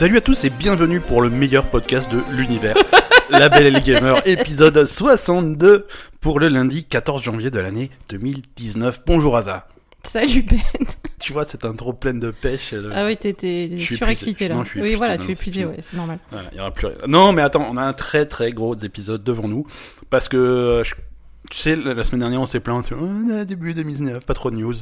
Salut à tous et bienvenue pour le meilleur podcast de l'univers. La Belle et le Gamer, épisode 62 pour le lundi 14 janvier de l'année 2019. Bonjour Aza. Salut Ben. Tu vois cette intro pleine de pêche. euh, Ah oui, Je suis surexcité épuisé. là. Non, je suis oui, épuisé, voilà, non, tu es c'est épuisé, fini. ouais, c'est normal. Voilà, il y aura plus rien. Non, mais attends, on a un très très gros épisode devant nous parce que euh, je- tu sais, la la semaine dernière on s'est plaint, est début 2019, pas trop de news.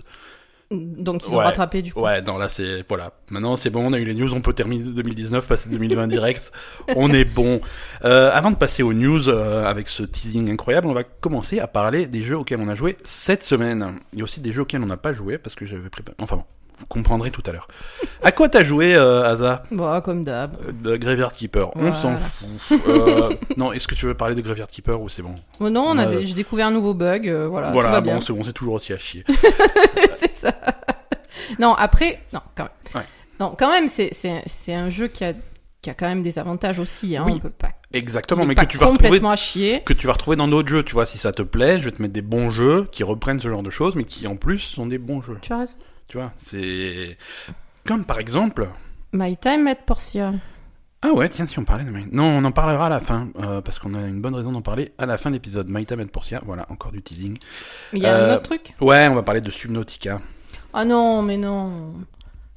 Donc ils ont Ouais. rattrapé du coup. Ouais, non, là c'est voilà. Maintenant c'est bon, on a eu les news, on peut terminer 2019, passer 2020 direct. On est bon. Euh, avant de passer aux news euh, avec ce teasing incroyable, on va commencer à parler des jeux auxquels on a joué cette semaine. Il y a aussi des jeux auxquels on n'a pas joué parce que j'avais préparé. Enfin bon, vous comprendrez tout à l'heure. À quoi t'as joué, euh, Asa Bon, comme d'hab. Euh, Graveyard Keeper. On Voilà. s'en fout. Euh, non, est-ce que tu veux parler de Graveyard Keeper ou c'est bon? Bon, non, on a Euh, des- j'ai découvert un nouveau bug, euh, voilà, Voilà, tout va bon, bien. c'est bon, c'est toujours aussi à chier. ça. non, après, non, quand même. Ouais. Non, quand même, c'est c'est c'est un jeu qui a qui a quand même des avantages aussi. Hein, Oui, on peut pas. Exactement, mais pas que tu vas retrouver complètement à chier. que tu vas retrouver dans d'autres jeux. Tu vois, si ça te plaît, je vais te mettre des bons jeux qui reprennent ce genre de choses, mais qui en plus sont des bons jeux. Tu as raison. Tu vois, c'est comme par exemple. My Time at Portia. Ah ouais, tiens, si on parlait de My... Non, on en parlera à la fin, euh, parce qu'on a une bonne raison d'en parler à la fin de l'épisode. At Portia, voilà, encore du teasing. Il y a Euh, un autre truc? Ouais, on va parler de Subnautica. Ah non, mais non.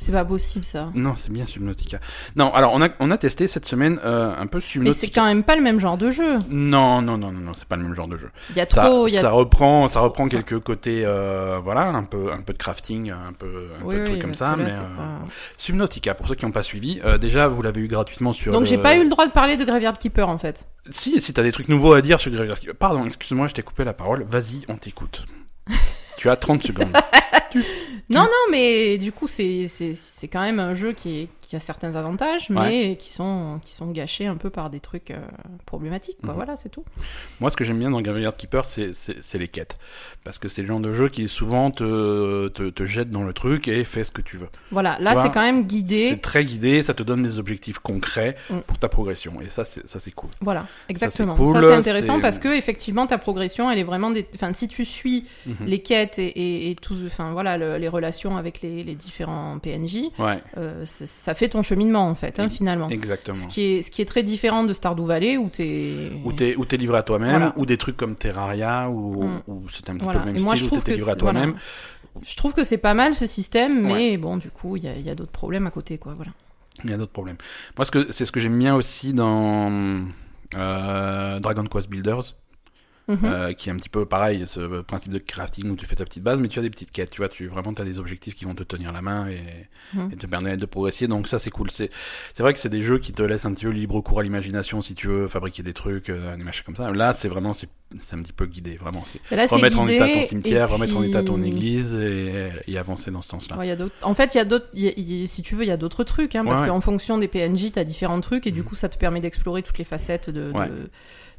C'est pas possible ça. Non, c'est bien Subnautica. Non, alors on a, on a testé cette semaine euh, un peu Mais c'est Subnautica. quand même pas le même genre de jeu. Non, non, non, non, non, c'est pas le même genre de jeu. Il y a Ça, trop. il y a... ça reprend, ça reprend quelques côtés, euh, voilà, un peu, un peu de crafting, un peu, un Oui, peu de oui, trucs comme ça, là, mais euh, pas- Subnautica, pour ceux qui n'ont pas suivi, déjà vous l'avez eu gratuitement sur. Donc le- j'ai pas eu le droit de parler de Graveyard Keeper en fait. Si, si t'as des trucs nouveaux à dire sur Graveyard Keeper. Pardon, excuse-moi, je t'ai coupé la parole. Vas-y, on t'écoute. tu as 30 secondes. Non, non, mais du coup c'est c'est c'est quand même un jeu qui, est, qui a certains avantages, mais qui sont qui sont gâchés un peu par des trucs euh, problématiques. Quoi. Mhm. Voilà, c'est tout. Moi, ce que j'aime bien dans Graveyard Keeper, c'est, c'est, c'est les quêtes. Parce que c'est le genre de jeu qui souvent te, te, te jette dans le truc et fait ce que tu veux. Voilà, là c'est quand même C'est guidé. très guidé, ça te donne des objectifs concrets Mm. pour ta progression. Et ça, c'est, ça, c'est cool. Voilà, exactement. cool, Ça c'est intéressant c'est- parce que effectivement ta progression, elle est vraiment des. Enfin, si tu suis Mhm. les quêtes et, et, et tout, enfin voilà, le- les relations avec les, les différents PNJ, Ouais, euh, c'est- ça fait ton cheminement en fait, hein, finalement. exactement. Ce qui est ce qui est très différent de Stardew Valley où t'es. Ou t'es, ou t'es livré à toi-même, Voilà. ou des trucs comme Terraria, ou, Mm. c'était un petit Voilà. peu le même moi, style, où que livré à c'est- toi-même. voilà. Je trouve que c'est pas mal ce système, mais Ouais. bon, du coup, il y a, il y a d'autres problèmes à côté, quoi. Voilà. Il y a d'autres problèmes. Moi, ce que, c'est ce que j'aime bien aussi dans euh, Dragon Quest Builders, Mhm. euh, qui est un petit peu pareil, ce principe de crafting où tu fais ta petite base, mais tu as des petites quêtes, tu vois, tu vraiment as des objectifs qui vont te tenir la main et, Mhm. et te permettre de progresser. Donc ça, c'est cool. C'est, c'est vrai que c'est des jeux qui te laissent un petit peu libre cours à l'imagination si tu veux fabriquer des trucs, euh, des machins comme ça. Là, c'est vraiment, c'est, un petit peu guidé, vraiment. C'est remettre en état ton et cimetière, remettre en état ton église et, et avancer dans ce sens-là. Ouais, en fait, il y a d'autres. Si tu veux, il y a d'autres trucs, hein, parce Ouais, ouais. qu'en fonction des PNJ, t'as différents trucs, et du Mhm. coup, ça te permet d'explorer toutes les facettes de,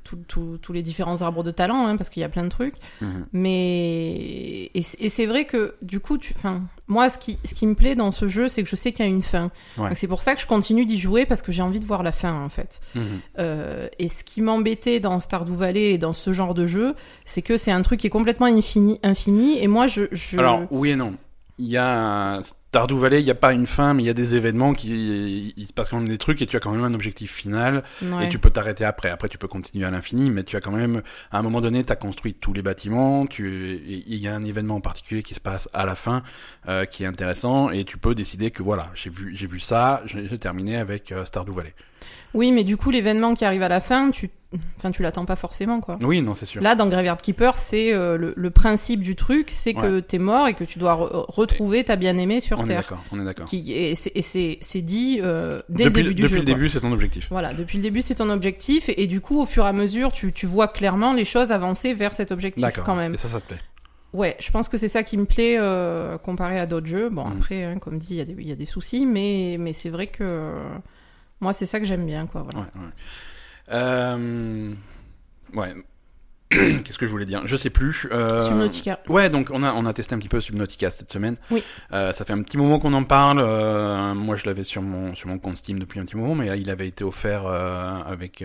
tous les différents arbres de talent, hein, parce qu'il y a plein de trucs. Mhm. Mais et, c'est- et c'est vrai que du coup, tu, enfin, moi, ce qui, ce qui me plaît dans ce jeu, c'est que je sais qu'il y a une fin. Ouais. C'est pour ça que je continue d'y jouer parce que j'ai envie de voir la fin, en fait. Mhm. Euh, et ce qui m'embêtait dans Stardew Valley et dans ce genre de jeu, c'est que c'est un truc qui est complètement infini, infini. Et moi, je, je... Alors, oui et non. Il y a Stardew Valley, il n'y a pas une fin, mais il y a des événements qui, il se passe quand même des trucs et tu as quand même un objectif final Ouais. et tu peux t'arrêter après. Après, tu peux continuer à l'infini, mais tu as quand même, à un moment donné, tu as construit tous les bâtiments, tu, il y a un événement en particulier qui se passe à la fin, euh, qui est intéressant et tu peux décider que voilà, j'ai vu, j'ai vu ça, j'ai j'ai terminé avec euh, Stardew Valley. Oui, mais du coup, l'événement qui arrive à la fin, tu, enfin, tu l'attends pas forcément, quoi. Oui, non, c'est sûr. Là, dans Graveyard Keeper, c'est euh, le, le principe du truc, c'est que t'es mort et que tu dois re- retrouver ta bien-aimée sur on est Terre. d'accord, on est d'accord. Qui, et c'est- dit euh, dès Depuis, le début du depuis jeu. le quoi. début, c'est ton objectif. Voilà, depuis le début, c'est ton objectif, et, et du coup, au fur et à mesure, tu, tu vois clairement les choses avancer vers cet objectif quand même. Et ça, ça te plaît? Ouais, je pense que c'est ça qui me plaît euh, comparé à d'autres jeux. Bon, Mhm. après, hein, comme dit, il y a des- il y, a des soucis, mais, mais c'est vrai que moi, c'est ça que j'aime bien, quoi. Voilà. Ouais, ouais. Euh... Ouais. Qu'est-ce que je voulais dire? Je sais plus. Euh... Subnautica. Ouais, donc on a, on a testé un petit peu Subnautica cette semaine. Oui. Euh, ça fait un petit moment qu'on en parle. Euh, moi, je l'avais sur mon, sur mon compte Steam depuis un petit moment, mais là, il avait été offert avec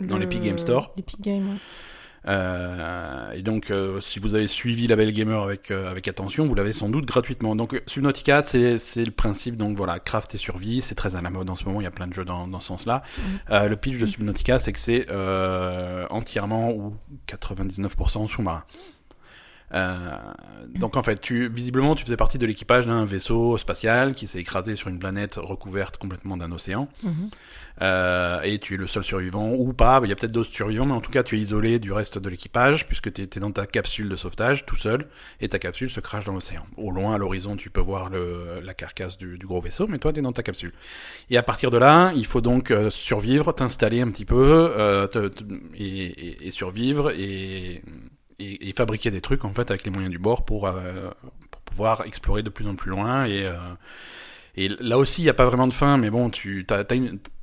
dans Le- l'Epic Game Store. L'Epic Game, ouais. Euh, et donc, euh, si vous avez suivi la Belle Gamer avec euh, avec attention, vous l'avez sans doute gratuitement. Donc, Subnautica, c'est c'est le principe. Donc voilà, craft et survie, c'est très à la mode en ce moment. Il y a plein de jeux dans dans ce sens-là. Euh, le pitch de Subnautica, c'est que c'est euh, entièrement ou 99% sous-marin. Euh, donc en fait, tu, visiblement, tu faisais partie de l'équipage d'un vaisseau spatial qui s'est écrasé sur une planète recouverte complètement d'un océan. Mhm. Euh, et tu es le seul survivant ou pas. Il y a peut-être d'autres survivants, mais en tout cas, tu es isolé du reste de l'équipage puisque tu es, dans ta capsule de sauvetage tout seul et ta capsule se crache dans l'océan. Au loin, à l'horizon, tu peux voir le, la carcasse du, du gros vaisseau, mais toi, tu es dans ta capsule. Et à partir de là, il faut donc euh, survivre, t'installer un petit peu euh, te, te- et, et- et survivre et, et, fabriquer des trucs en fait avec les moyens du bord pour, euh, pouvoir explorer de plus en plus loin et euh, là aussi, il n'y a pas vraiment de fin, mais bon, tu as,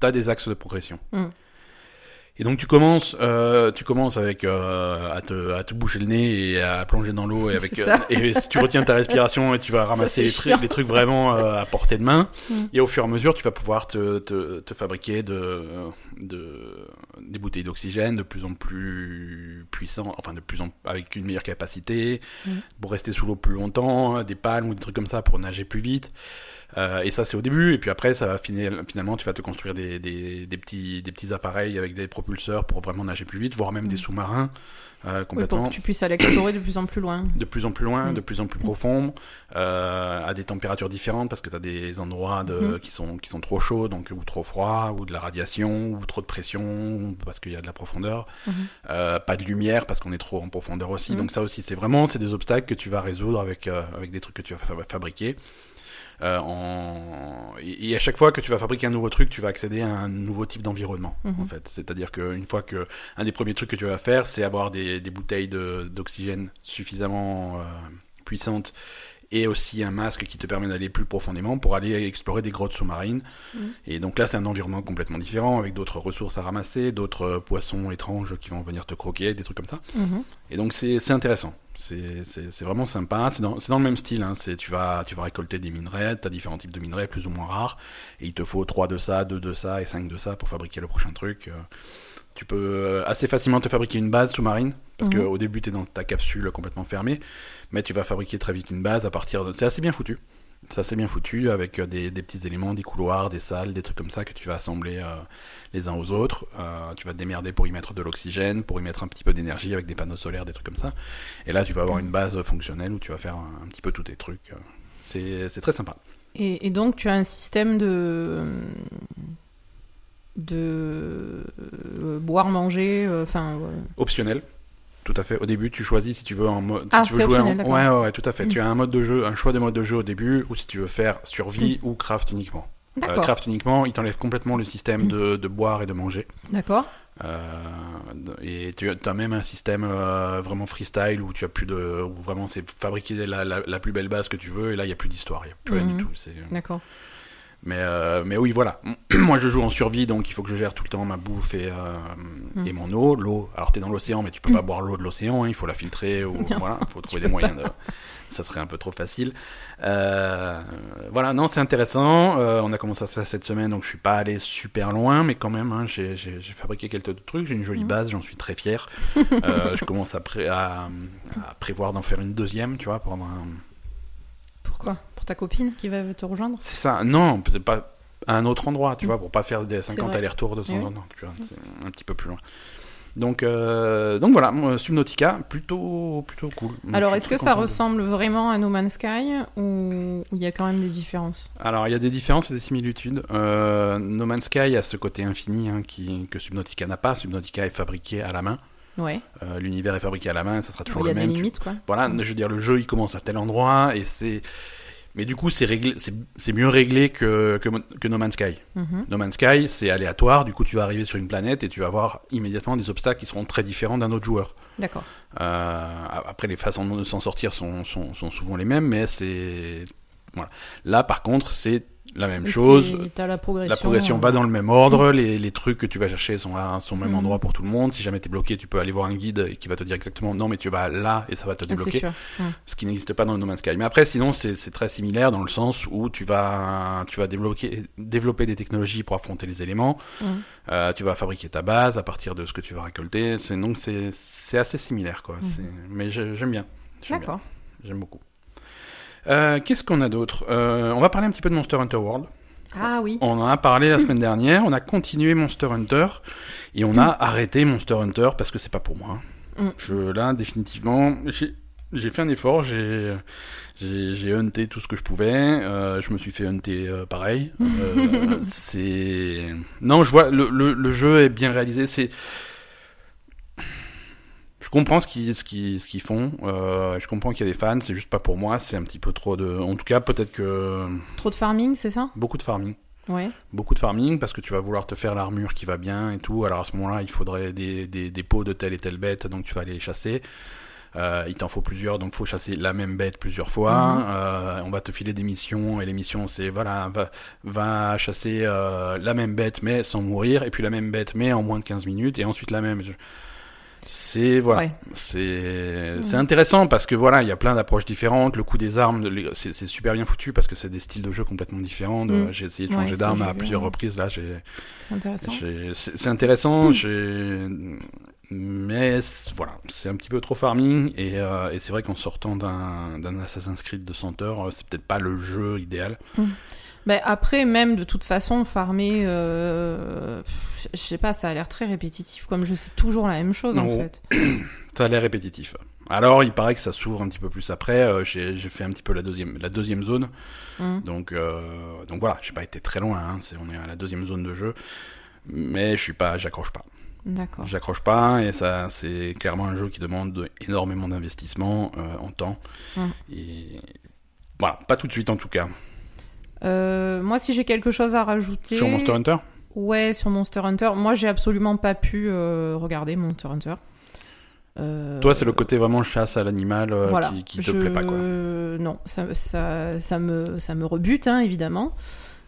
as, des axes de progression. Mm. Et donc tu commences, euh, tu commences avec euh, à, te, à te boucher le nez et à plonger dans l'eau et avec euh, et tu retiens ta respiration et tu vas ramasser les, trucs, chiant, les trucs vraiment euh, à portée de main. Mm. Et au fur et à mesure, tu vas pouvoir te, te, te fabriquer de, de des bouteilles d'oxygène de plus en plus puissants, enfin de plus en avec une meilleure capacité Mm. pour rester sous l'eau plus longtemps, des palmes ou des trucs comme ça pour nager plus vite. Euh, et ça c'est au début, et puis après ça va finir, finalement tu vas te construire des, des, des petits des petits appareils avec des propulseurs pour vraiment nager plus vite, voire même des Mm. sous-marins euh, Oui, complètement pour que tu puisses aller explorer de plus en plus loin. de plus en plus loin, Mm. de plus en plus profond, euh, à des températures différentes parce que tu as des endroits de, Mhm. qui sont qui sont trop chauds donc ou trop froids ou de la radiation ou trop de pression parce qu'il y a de la profondeur, Mhm. euh, pas de lumière parce qu'on est trop en profondeur aussi. Donc ça aussi c'est vraiment c'est des obstacles que tu vas résoudre avec avec des trucs que tu vas fa- fabriquer. Euh, en... et, à chaque fois que tu vas fabriquer un nouveau truc, tu vas accéder à un nouveau type d'environnement, Mhm. en fait. C'est-à-dire qu'une fois que un des premiers trucs que tu vas faire, c'est avoir des, des bouteilles de- d'oxygène suffisamment euh, puissantes et aussi un masque qui te permet d'aller plus profondément pour aller explorer des grottes sous-marines. Mhm. Et donc là, c'est un environnement complètement différent avec d'autres ressources à ramasser, d'autres euh, poissons étranges qui vont venir te croquer, des trucs comme ça. Mhm. Et donc c'est intéressant. C'est vraiment sympa. C'est dans, dans le même style. Hein. Tu, vas, tu vas récolter des minerais. Tu as différents types de minerais plus ou moins rares. Et il te faut 3 de ça, 2 de ça et 5 de ça pour fabriquer le prochain truc. Euh, Tu peux euh, assez facilement te fabriquer une base sous-marine. Parce Mhm. qu'au début, tu es dans ta capsule complètement fermée. Mais tu vas fabriquer très vite une base à partir de... C'est assez bien foutu. C'est assez bien foutu avec euh, des, des petits éléments, des couloirs, des salles, des trucs comme ça que tu vas assembler euh, les uns aux autres. Euh, tu vas te démerder pour y mettre de l'oxygène, pour y mettre un petit peu d'énergie avec des panneaux solaires, des trucs comme ça. Et là, tu vas avoir une base fonctionnelle où tu vas faire un, un petit peu tous tes trucs. C'est c'est très sympa. Et, et donc, tu as un système de. De. euh, boire, manger, euh, enfin. Optionnel. Tout à fait. Au début, tu choisis si tu veux en mode. Ah, tu veux jouer optionnel. Ouais, ouais, ouais, tout à fait. Mm. Tu as un mode de jeu, un choix de mode de jeu au début, ou si tu veux faire survie ou craft uniquement. Euh, D'accord. craft uniquement, il t'enlève complètement le système Mm. de, de boire et de manger. D'accord. Euh, et tu as même un système euh, vraiment freestyle où tu as plus de, où vraiment c'est fabriquer la, la, la plus belle base que tu veux et là il y a plus d'histoire, il y a plus rien du tout. D'accord. Mais euh, mais oui voilà, moi je joue en survie donc il faut que je gère tout le temps ma bouffe et euh, et mon eau, l'eau. Alors t'es dans l'océan mais tu peux pas boire l'eau de l'océan, hein, il faut la filtrer ou Non, voilà, faut trouver des moyens de. Ça serait un peu trop facile. Euh, voilà, non, c'est intéressant. On a commencé ça cette semaine, donc je suis pas allé super loin, mais quand même, hein, j'ai, fabriqué quelques trucs. J'ai une jolie Mhm. base, j'en suis très fier. Je commence à, pré- à, à prévoir d'en faire une deuxième, tu vois, pour avoir un... Pourquoi? Pour ta copine qui va te rejoindre? C'est ça. Non, peut-être pas à un autre endroit, tu vois, pour pas faire des 50 vrai. allers-retours de temps en temps. c'est un petit peu plus loin. Donc, euh, donc voilà, Subnautica, plutôt, plutôt cool. Donc, Alors, est-ce que ça de- ressemble vraiment à No Man's Sky ou il y a quand même des différences? Alors, il y a des différences et des similitudes. Euh, no Man's Sky a ce côté infini hein, qui, que Subnautica n'a pas. Subnautica est fabriqué à la main. Ouais. Euh, L'univers est fabriqué à la main, ça sera toujours Il y a le des même. Tu- limites, quoi. Voilà, je veux dire, le jeu il commence à tel endroit et c'est. Mais du coup, c'est réglé, c'est c'est mieux réglé que, que, que No Man's Sky. Mhm. No Man's Sky, c'est aléatoire. Du coup, tu vas arriver sur une planète et tu vas avoir immédiatement des obstacles qui seront très différents d'un autre joueur. D'accord. Euh, après, les façons de s'en sortir sont, sont, sont souvent les mêmes, mais c'est voilà. Là, par contre, c'est la même Et chose. la progression. La progression euh, va dans le même ordre, les, les trucs que tu vas chercher sont, à, sont au même Mhm. endroit pour tout le monde. Si jamais t'es bloqué, tu peux aller voir un guide qui va te dire exactement non, mais tu vas là et ça va te C'est débloquer. sûr. Ce qui n'existe pas dans le No Man's Sky. Mais après, sinon, c'est très similaire dans le sens où tu vas, tu vas débloquer, développer des technologies pour affronter les éléments. Mhm. Euh, tu vas fabriquer ta base à partir de ce que tu vas récolter. Donc c'est assez similaire quoi. Mais. J'aime bien. D'accord. J'aime beaucoup. Euh, Qu'est-ce qu'on a d'autre? Euh, On va parler un petit peu de Monster Hunter World. Ah oui. On en a parlé la semaine dernière. On a continué Monster Hunter et on a arrêté Monster Hunter parce que c'est pas pour moi. Mm. Je là définitivement, j'ai fait un effort. J'ai j'ai j'ai hunté tout ce que je pouvais. Euh, je me suis fait hunter euh, pareil. Euh, c'est non, je vois le, le, le jeu est bien réalisé. C'est comprends ce qu'ils ce qu'ils ce qu'ils font. Euh, je comprends qu'il y a des fans. C'est juste pas pour moi. C'est un petit peu trop de. En tout cas, peut-être que Trop de farming, c'est ça? Beaucoup de farming Ouais. beaucoup de farming parce que tu vas vouloir te faire l'armure qui va bien et tout. Alors à ce moment-là, il faudrait des, des, des pots de telle et telle bête, donc tu vas aller les chasser. Euh, il t'en faut plusieurs, donc faut chasser la même bête plusieurs fois. Mhm. Euh, on va te filer des missions et les missions c'est voilà va, va chasser euh, la même bête mais sans mourir et puis la même bête mais en moins de 15 minutes et ensuite la même. C'est voilà, Ouais. c'est c'est intéressant parce que voilà, il y a plein d'approches différentes. Le coup des armes, c'est super bien foutu parce que c'est des styles de jeu complètement différents. Mhm. J'ai essayé de changer d'arme à plusieurs reprises là. C'est intéressant. C'est j'ai- mais c'est- voilà, c'est un petit peu trop farming et, euh, et c'est vrai qu'en sortant d'un d'un Assassin's Creed de 100 heures, euh, c'est peut-être pas le jeu idéal. Mais après, même de toute façon, farmer, euh, je sais pas, ça a l'air très répétitif. Comme je sais toujours la même chose en fait. Ça a l'air répétitif. Alors, il paraît que ça s'ouvre un petit peu plus après. euh, J'ai fait un petit peu la deuxième, la deuxième zone, Hum. donc euh, donc voilà, j'ai pas été très loin. Hein, on est à la deuxième zone de jeu, mais je suis pas, j'accroche pas. D'accord. J'accroche pas et ça c'est clairement un jeu qui demande de- énormément d'investissement euh, en temps. Hum. Et voilà, pas tout de suite en tout cas. Euh, moi, si j'ai quelque chose à rajouter. Sur Monster Hunter? Ouais, sur Monster Hunter. Moi, j'ai absolument pas pu euh, regarder Monster Hunter. Euh, Toi, c'est le côté vraiment chasse à l'animal voilà. qui, qui te Je- plaît pas quoi. Non, ça, ça, ça, me, ça me rebute, hein, évidemment.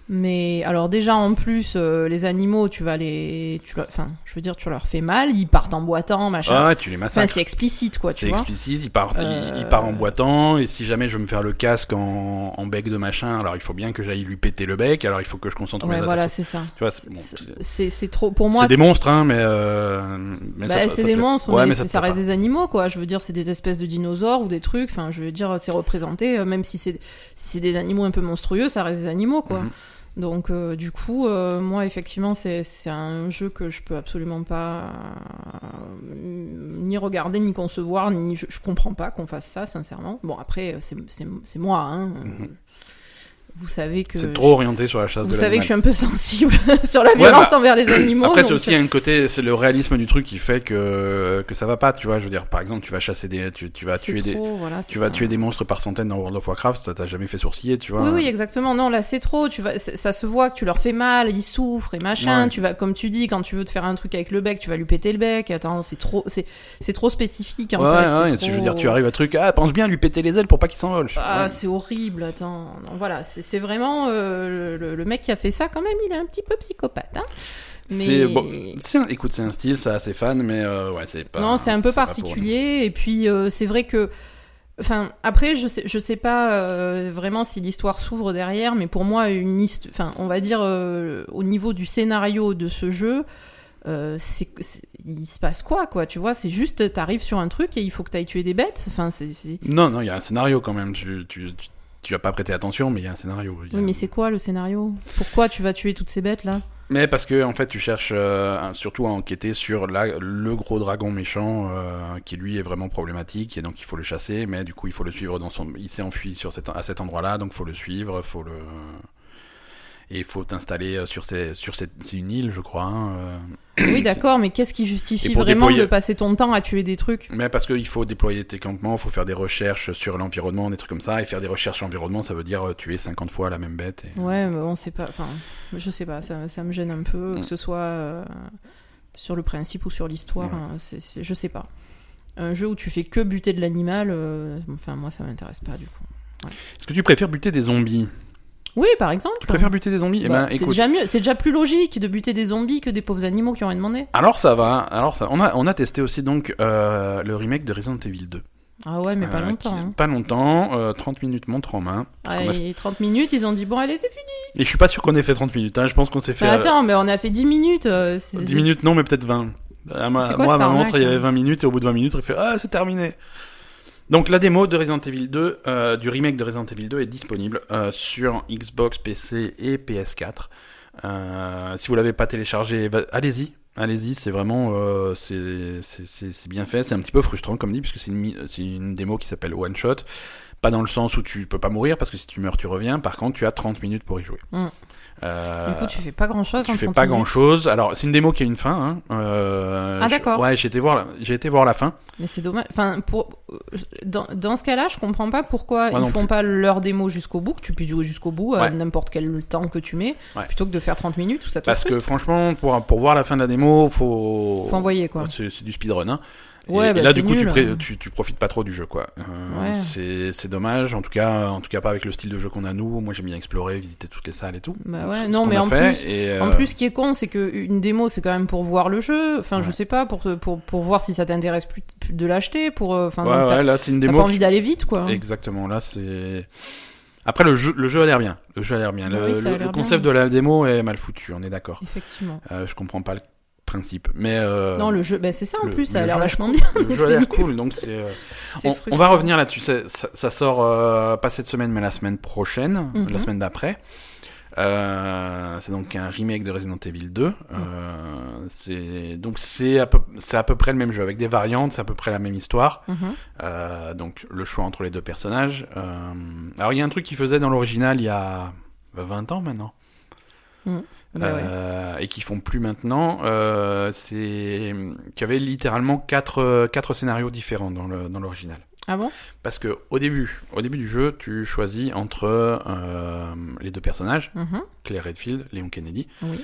Mais alors déjà en plus euh, les animaux tu vas les tu leur- enfin je veux dire tu leur fais mal ils partent en boitant machin Ah, ouais, tu les enfin massacres. c'est explicite quoi c'est explicite, il part, il- Euh, il, part en boitant, et si jamais je veux me faire le casque en, en bec de machin, alors il faut bien que j'aille lui péter le bec, alors il faut que je concentre mes ouais attaques. voilà c'est ça Tu vois, c'est bon, trop pour moi c'est des monstres, hein, mais, euh, mais Bah, c'est des monstres, Ouais, mais, ça reste pas. des animaux, quoi. Je veux dire, c'est des espèces de dinosaures ou des trucs. Enfin, je veux dire, c'est représenté, même si c'est si c'est des animaux un peu monstrueux, ça reste des animaux, quoi. Mhm. Donc, euh, du coup, euh, moi, effectivement, c'est un jeu que je peux absolument pas euh, ni regarder, ni concevoir, ni je, comprends pas qu'on fasse ça, sincèrement. Bon, après, c'est moi, hein. Mhm. Vous savez que C'est je- trop orienté sur la chasse vous de savez que je suis un peu sensible sur la violence bah, envers les animaux. Après, c'est aussi un côté, c'est le réalisme du truc qui fait que, que ça va pas, tu vois. Je veux dire, par exemple, tu vas chasser des, tu, tu vas tuer des, trop, voilà, c'est tu vas ça. tuer des monstres par centaines dans World of Warcraft, ça t'a jamais fait sourciller, tu vois. Oui, oui, exactement. Non, là, c'est trop. Tu vas, ça se voit que tu leur fais mal, ils souffrent et machin. Ouais. Tu vas, comme tu dis, quand tu veux te faire un truc avec le bec, tu vas lui péter le bec. Attends, c'est trop, c'est, c'est trop spécifique. En ouais, fait. ouais, trop- je veux dire, tu arrives à un truc, ah, pense bien à lui péter les ailes pour pas qu'il s'envole. Ah, c'est horrible. Attends, non, voilà, c'est, c'est vraiment euh, le, le mec qui a fait ça. Quand même, il est un petit peu psychopathe. Hein mais C'est bon, un- écoute, c'est un style, ça a ses fans, mais euh, ouais, c'est pas. non, c'est un peu particulier. Et puis, euh, c'est vrai que. Enfin, après, je sais, je sais pas euh, vraiment si l'histoire s'ouvre derrière, mais pour moi, une enfin, on va dire au niveau du scénario de ce jeu, c'est, il se passe quoi, quoi Tu vois, c'est juste, t'arrives sur un truc et il faut que t'ailles tuer des bêtes. Enfin, c'est- Non, non, il y a un scénario quand même. Tu, tu, tu, tu as pas prêté attention, mais il y a un scénario. A- oui, mais c'est quoi le scénario? Pourquoi tu vas tuer toutes ces bêtes là? Mais parce que en fait, tu cherches euh, surtout à enquêter sur la, le gros dragon méchant euh, qui lui est vraiment problématique et donc il faut le chasser. Mais du coup, il faut le suivre dans son. Il s'est enfui sur cet, à cet endroit-là, donc faut le suivre, faut le. Et il faut t'installer euh, sur ces, sur cette, c'est une île, je crois. hein, euh. Oui, d'accord, mais qu'est-ce qui justifie vraiment déployer- de passer ton temps à tuer des trucs? Mais parce qu'il faut déployer tes campements, il faut faire des recherches sur l'environnement, des trucs comme ça. Et faire des recherches sur l'environnement, ça veut dire euh, tuer 50 fois la même bête. et- Ouais, mais bon, c'est pas. Enfin, je sais pas, ça, ça me gêne un peu, Mm. que ce soit euh, sur le principe ou sur l'histoire, Ouais. hein, c'est- c'est- je sais pas. Un jeu où tu fais que buter de l'animal, euh, enfin, moi, ça m'intéresse pas du coup. Est-ce que tu préfères buter des zombies? Oui, par exemple. Tu préfères buter des zombies Eh Bah, ben, c'est écoute. déjà mieux, c'est déjà plus logique de buter des zombies que des pauvres animaux qui ont rien demandé. Alors ça va. Alors ça. On a on a testé aussi donc euh, le remake de Resident Evil 2. Ah ouais, mais pas Euh, longtemps. qui- hein. Pas longtemps. euh, 30 minutes montre en main. Ah, et 30 minutes, ils ont dit bon, allez, c'est fini. Et je suis pas sûr qu'on ait fait 30 minutes. Hein. Je pense qu'on s'est fait. Mais euh, attends, mais on a fait 10 minutes. euh, c'est- 10 minutes non, mais peut-être 20. À ma- C'est quoi moi, à ma montre, il y avait hein 20 minutes et au bout de 20 minutes, il fait Ah, c'est terminé. Donc, la démo de Resident Evil 2, euh, du remake de Resident Evil 2 est disponible euh, sur Xbox, PC et PS4. Euh, si vous l'avez pas téléchargé, allez-y. Allez-y, c'est vraiment c'est bien fait. C'est un petit peu frustrant comme dit puisque c'est une, une démo qui s'appelle One Shot. Pas dans le sens où tu peux pas mourir parce que si tu meurs tu reviens. Par contre, tu as 30 minutes pour y jouer. Mm. Euh, Du coup, tu fais pas grand chose. tu fais pas grand chose. Alors, c'est une démo qui a une fin. Hein. Euh, Ah, d'accord. Ouais, j'ai été voir, la- j'ai été voir la fin. Mais c'est dommage. Enfin, pour... dans, dans ce cas-là, je comprends pas pourquoi Moi ils font plus. pas leur démo jusqu'au bout, que tu puisses jouer jusqu'au bout à Ouais. n'importe quel temps que tu mets, Ouais. plutôt que de faire 30 minutes ou ça te Parce que franchement, pour, pour voir la fin de la démo, faut. Faut envoyer, quoi. C'est c'est du speedrun. Hein. Ouais, et, et bah, là, c'est du coup, tu, pré- tu, tu profites pas trop du jeu, quoi. Euh, Ouais. C'est c'est dommage. En tout cas, en tout cas, pas avec le style de jeu qu'on a nous. Moi, j'aime bien explorer, visiter toutes les salles et tout. Bah ouais, non, mais en plus- et, En euh, plus, ce qui est con, c'est que une démo, c'est quand même pour voir le jeu. Enfin, je sais pas, pour, pour, pour voir si ça t'intéresse plus, plus de l'acheter. Pour, euh, enfin, Ouais, là, c'est une démo. pas envie d'aller vite, quoi. Exactement, là c'est. Après le jeu, le jeu a l'air bien. Le jeu a l'air bien. Le, oui, concept bien. de la démo est mal foutu, on est d'accord. Effectivement. Euh, je comprends pas le principe, mais euh, non, le jeu, bah, c'est ça en le- plus, ça a l'air vachement bien. le jeu a l'air cool, donc c'est. euh, On, va revenir là-dessus. Ça, sort euh, pas cette semaine, mais la semaine prochaine, Mhm. la semaine d'après. C'est donc un remake de Resident Evil 2. Mhm. C'est donc c'est à peu c'est à peu près le même jeu avec des variantes, c'est à peu près la même histoire. Mhm. Donc le choix entre les deux personnages. Alors il y a un truc qu'ils faisaient dans l'original il y a 20 ans maintenant. Bah ouais. Euh, et qui font plus maintenant, euh, c'est qu'il y avait littéralement quatre, quatre scénarios différents dans l'original. Ah bon? Parce que au début, au début du jeu, tu choisis entre euh, les deux personnages, Mhm. Claire Redfield, Léon Kennedy, Oui.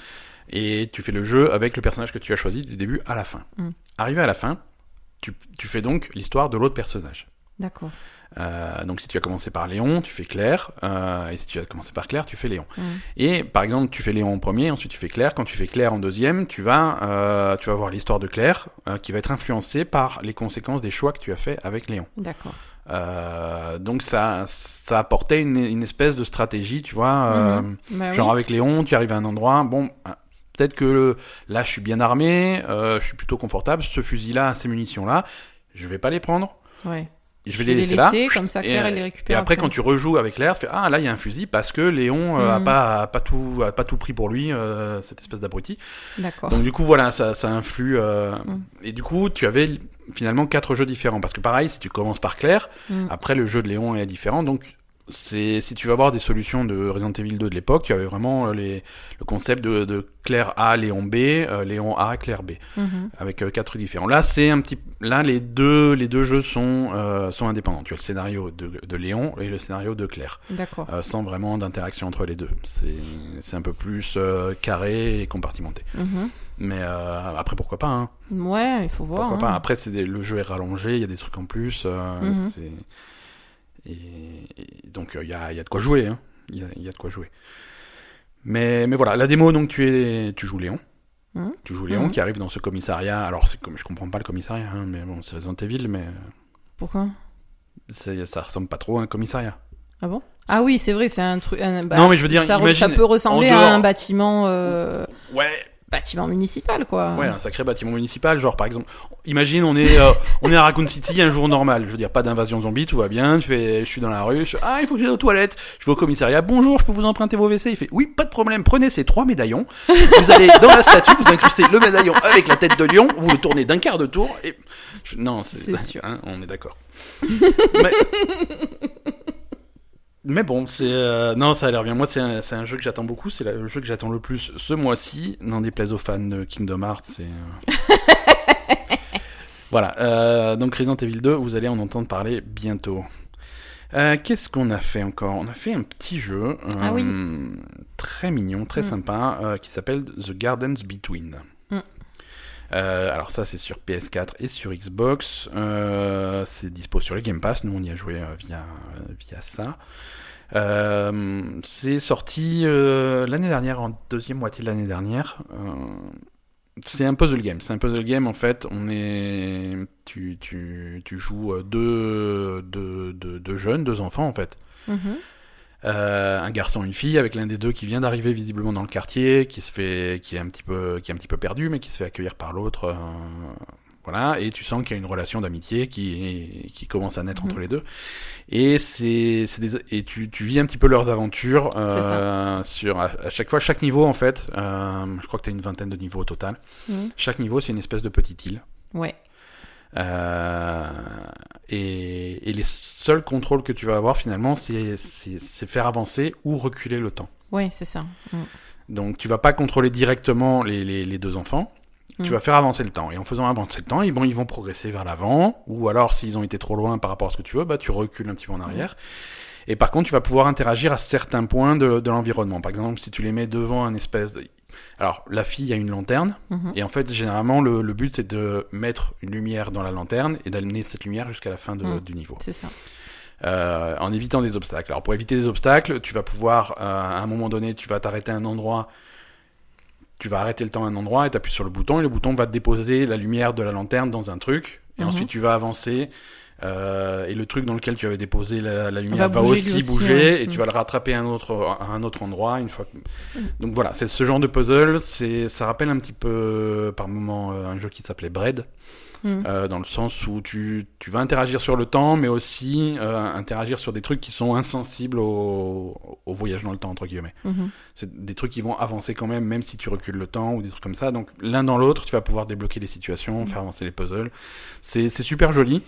et tu fais le jeu avec le personnage que tu as choisi du début à la fin. Mm. Arrivé à la fin, tu, tu fais donc l'histoire de l'autre personnage. D'accord. Euh, donc si tu as commencé par Léon, tu fais Claire, euh, et si tu as commencé par Claire, tu fais Léon. Mhm. Et par exemple, tu fais Léon en premier, ensuite tu fais Claire. Quand tu fais Claire en deuxième, tu vas, euh, tu vas voir l'histoire de Claire euh, qui va être influencée par les conséquences des choix que tu as fait avec Léon. D'accord. Euh, donc ça, ça apportait une, une espèce de stratégie, tu vois. euh, Mhm. Bah Genre oui. avec Léon, tu arrives à un endroit, bon, euh, peut-être que le- là je suis bien armé, euh, je suis plutôt confortable, ce fusil-là, ces munitions-là, je vais pas les prendre, Ouais. Et je vais les laisser là. comme ça, Et, Claire, elle les Et récupère. après, quand tu rejoues avec Claire, tu fais ah là il y a un fusil parce que Léon euh, a Mhm. pas a pas tout a pas tout pris pour lui euh, cette espèce d'abruti. D'accord. Donc du coup voilà ça ça influe euh, Mhm. et du coup tu avais finalement quatre jeux différents parce que pareil si tu commences par Claire, Mhm. après le jeu de Léon est différent donc c'est si tu vas voir des solutions de Resident Evil 2 de l'époque, tu avais vraiment euh, les le concept de, de Claire A, Léon B, euh, Léon A, Claire B Mhm. avec euh, quatre différents. Là, c'est un petit, là les deux les deux jeux sont euh, sont indépendants. Tu as le scénario de, de Léon et le scénario de Claire, D'accord. sans vraiment d'interaction entre les deux. C'est c'est un peu plus carré et compartimenté. Mhm. Mais après pourquoi pas hein. Ouais, il faut voir. Pourquoi hein. pas. Après c'est le jeu est rallongé, il y a des trucs en plus. Mhm. c'est et, et donc il y a il y a de quoi jouer. hein. Il y a il y a de quoi jouer. Mais mais voilà, la démo donc tu es tu joues Léon. Tu joues Léon Mhm. qui arrive dans ce commissariat. Alors, c'est comme je comprends pas le commissariat, hein, mais bon, c'est Resident Evil, mais Pourquoi? ça ressemble pas trop à un commissariat. Ah bon? Ah oui, c'est vrai, c'est un truc. un- bah, non, mais je veux dire, ça, imagine. ça peut ressembler à un bâtiment, euh, Ouais, bâtiment municipal, quoi. ouais, un sacré bâtiment municipal. Genre, par exemple, imagine, on est, euh, on est à Raccoon City un jour normal. Je veux dire, pas d'invasion zombie, tout va bien. Je fais, je suis dans la rue. Je ah, il faut que j'aille aux toilettes. Je vais au commissariat. Bonjour, je peux vous emprunter vos WC. Il fait, oui, pas de problème. Prenez ces trois médaillons. Vous allez dans la statue, vous incrustez le médaillon avec la tête de lion. Vous le tournez d'un quart de tour et je- non, c'est, hein, on est d'accord. mais... mais bon, c'est euh, non, ça a l'air bien. Moi, c'est un, c'est un jeu que j'attends beaucoup. C'est le jeu que j'attends le plus ce mois-ci. N'en déplaise aux fans de Kingdom Hearts. C'est euh, voilà. euh, donc Resident Evil 2, vous allez en entendre parler bientôt. Euh, Qu'est-ce qu'on a fait encore? On a fait un petit jeu Ah oui. très mignon, très Mm. sympa, qui s'appelle The Gardens Between. Euh, alors ça c'est sur PS4 et sur Xbox. Euh, c'est dispo sur le Game Pass. Nous on y a joué euh, via via ça. C'est sorti l'année dernière, en deuxième moitié de l'année dernière. C'est un puzzle game. C'est un puzzle game en fait. On est, tu, tu, tu joues deux, deux, deux, jeunes, deux enfants en fait. Mhm. Euh, un garçon, une fille, avec l'un des deux qui vient d'arriver visiblement dans le quartier, qui se fait, qui est un petit peu, qui est un petit peu perdu, mais qui se fait accueillir par l'autre. euh, voilà, et tu sens qu'il y a une relation d'amitié qui, qui commence à naître Mhm. entre les deux. Et c'est, c'est des, et tu, tu vis un petit peu leurs aventures euh, sur à, à chaque fois, chaque niveau en fait. Euh, je crois que tu as une vingtaine de niveaux au total. Mhm. Chaque niveau, c'est une espèce de petite île. Ouais. Euh, et, et les seuls contrôles que tu vas avoir finalement, c'est, faire avancer ou reculer le temps. Ouais, c'est ça. Mm. Donc tu vas pas contrôler directement les, les, les deux enfants. Tu Mm. vas faire avancer le temps. Et en faisant avancer le temps, ils vont, ils vont progresser vers l'avant. Ou alors, s'ils ont été trop loin par rapport à ce que tu veux, bah, tu recules un petit peu en arrière. Et par contre, tu vas pouvoir interagir à certains points de, de l'environnement. Par exemple, si tu les mets devant un espèce de... Alors, la fille a une lanterne. Mhm. Et en fait, généralement, le, le but, c'est de mettre une lumière dans la lanterne et d'amener cette lumière jusqu'à la fin de- Mm. du niveau. C'est ça. Euh, en évitant des obstacles. Alors, pour éviter des obstacles, tu vas pouvoir, euh, à un moment donné, tu vas t'arrêter à un endroit, tu vas arrêter le temps à un endroit et t'appuies sur le bouton et le bouton va déposer la lumière de la lanterne dans un truc. Et Mhm. ensuite, tu vas avancer. Euh, et le truc dans lequel tu avais déposé la, la lumière va, bouger aussi, bouger et tu Mm. vas le rattraper à un autre, à un autre endroit une fois. que- Donc voilà, c'est ce genre de puzzle. C'est, ça rappelle un petit peu par moment euh, un jeu qui s'appelait Bread. Mm. Euh, dans le sens où tu, tu vas interagir sur le temps, mais aussi euh, interagir sur des trucs qui sont insensibles au, au voyage dans le temps, entre guillemets. Mhm. C'est des trucs qui vont avancer quand même, même si tu recules le temps ou des trucs comme ça. Donc l'un dans l'autre, tu vas pouvoir débloquer les situations, Mm. faire avancer les puzzles. C'est super joli.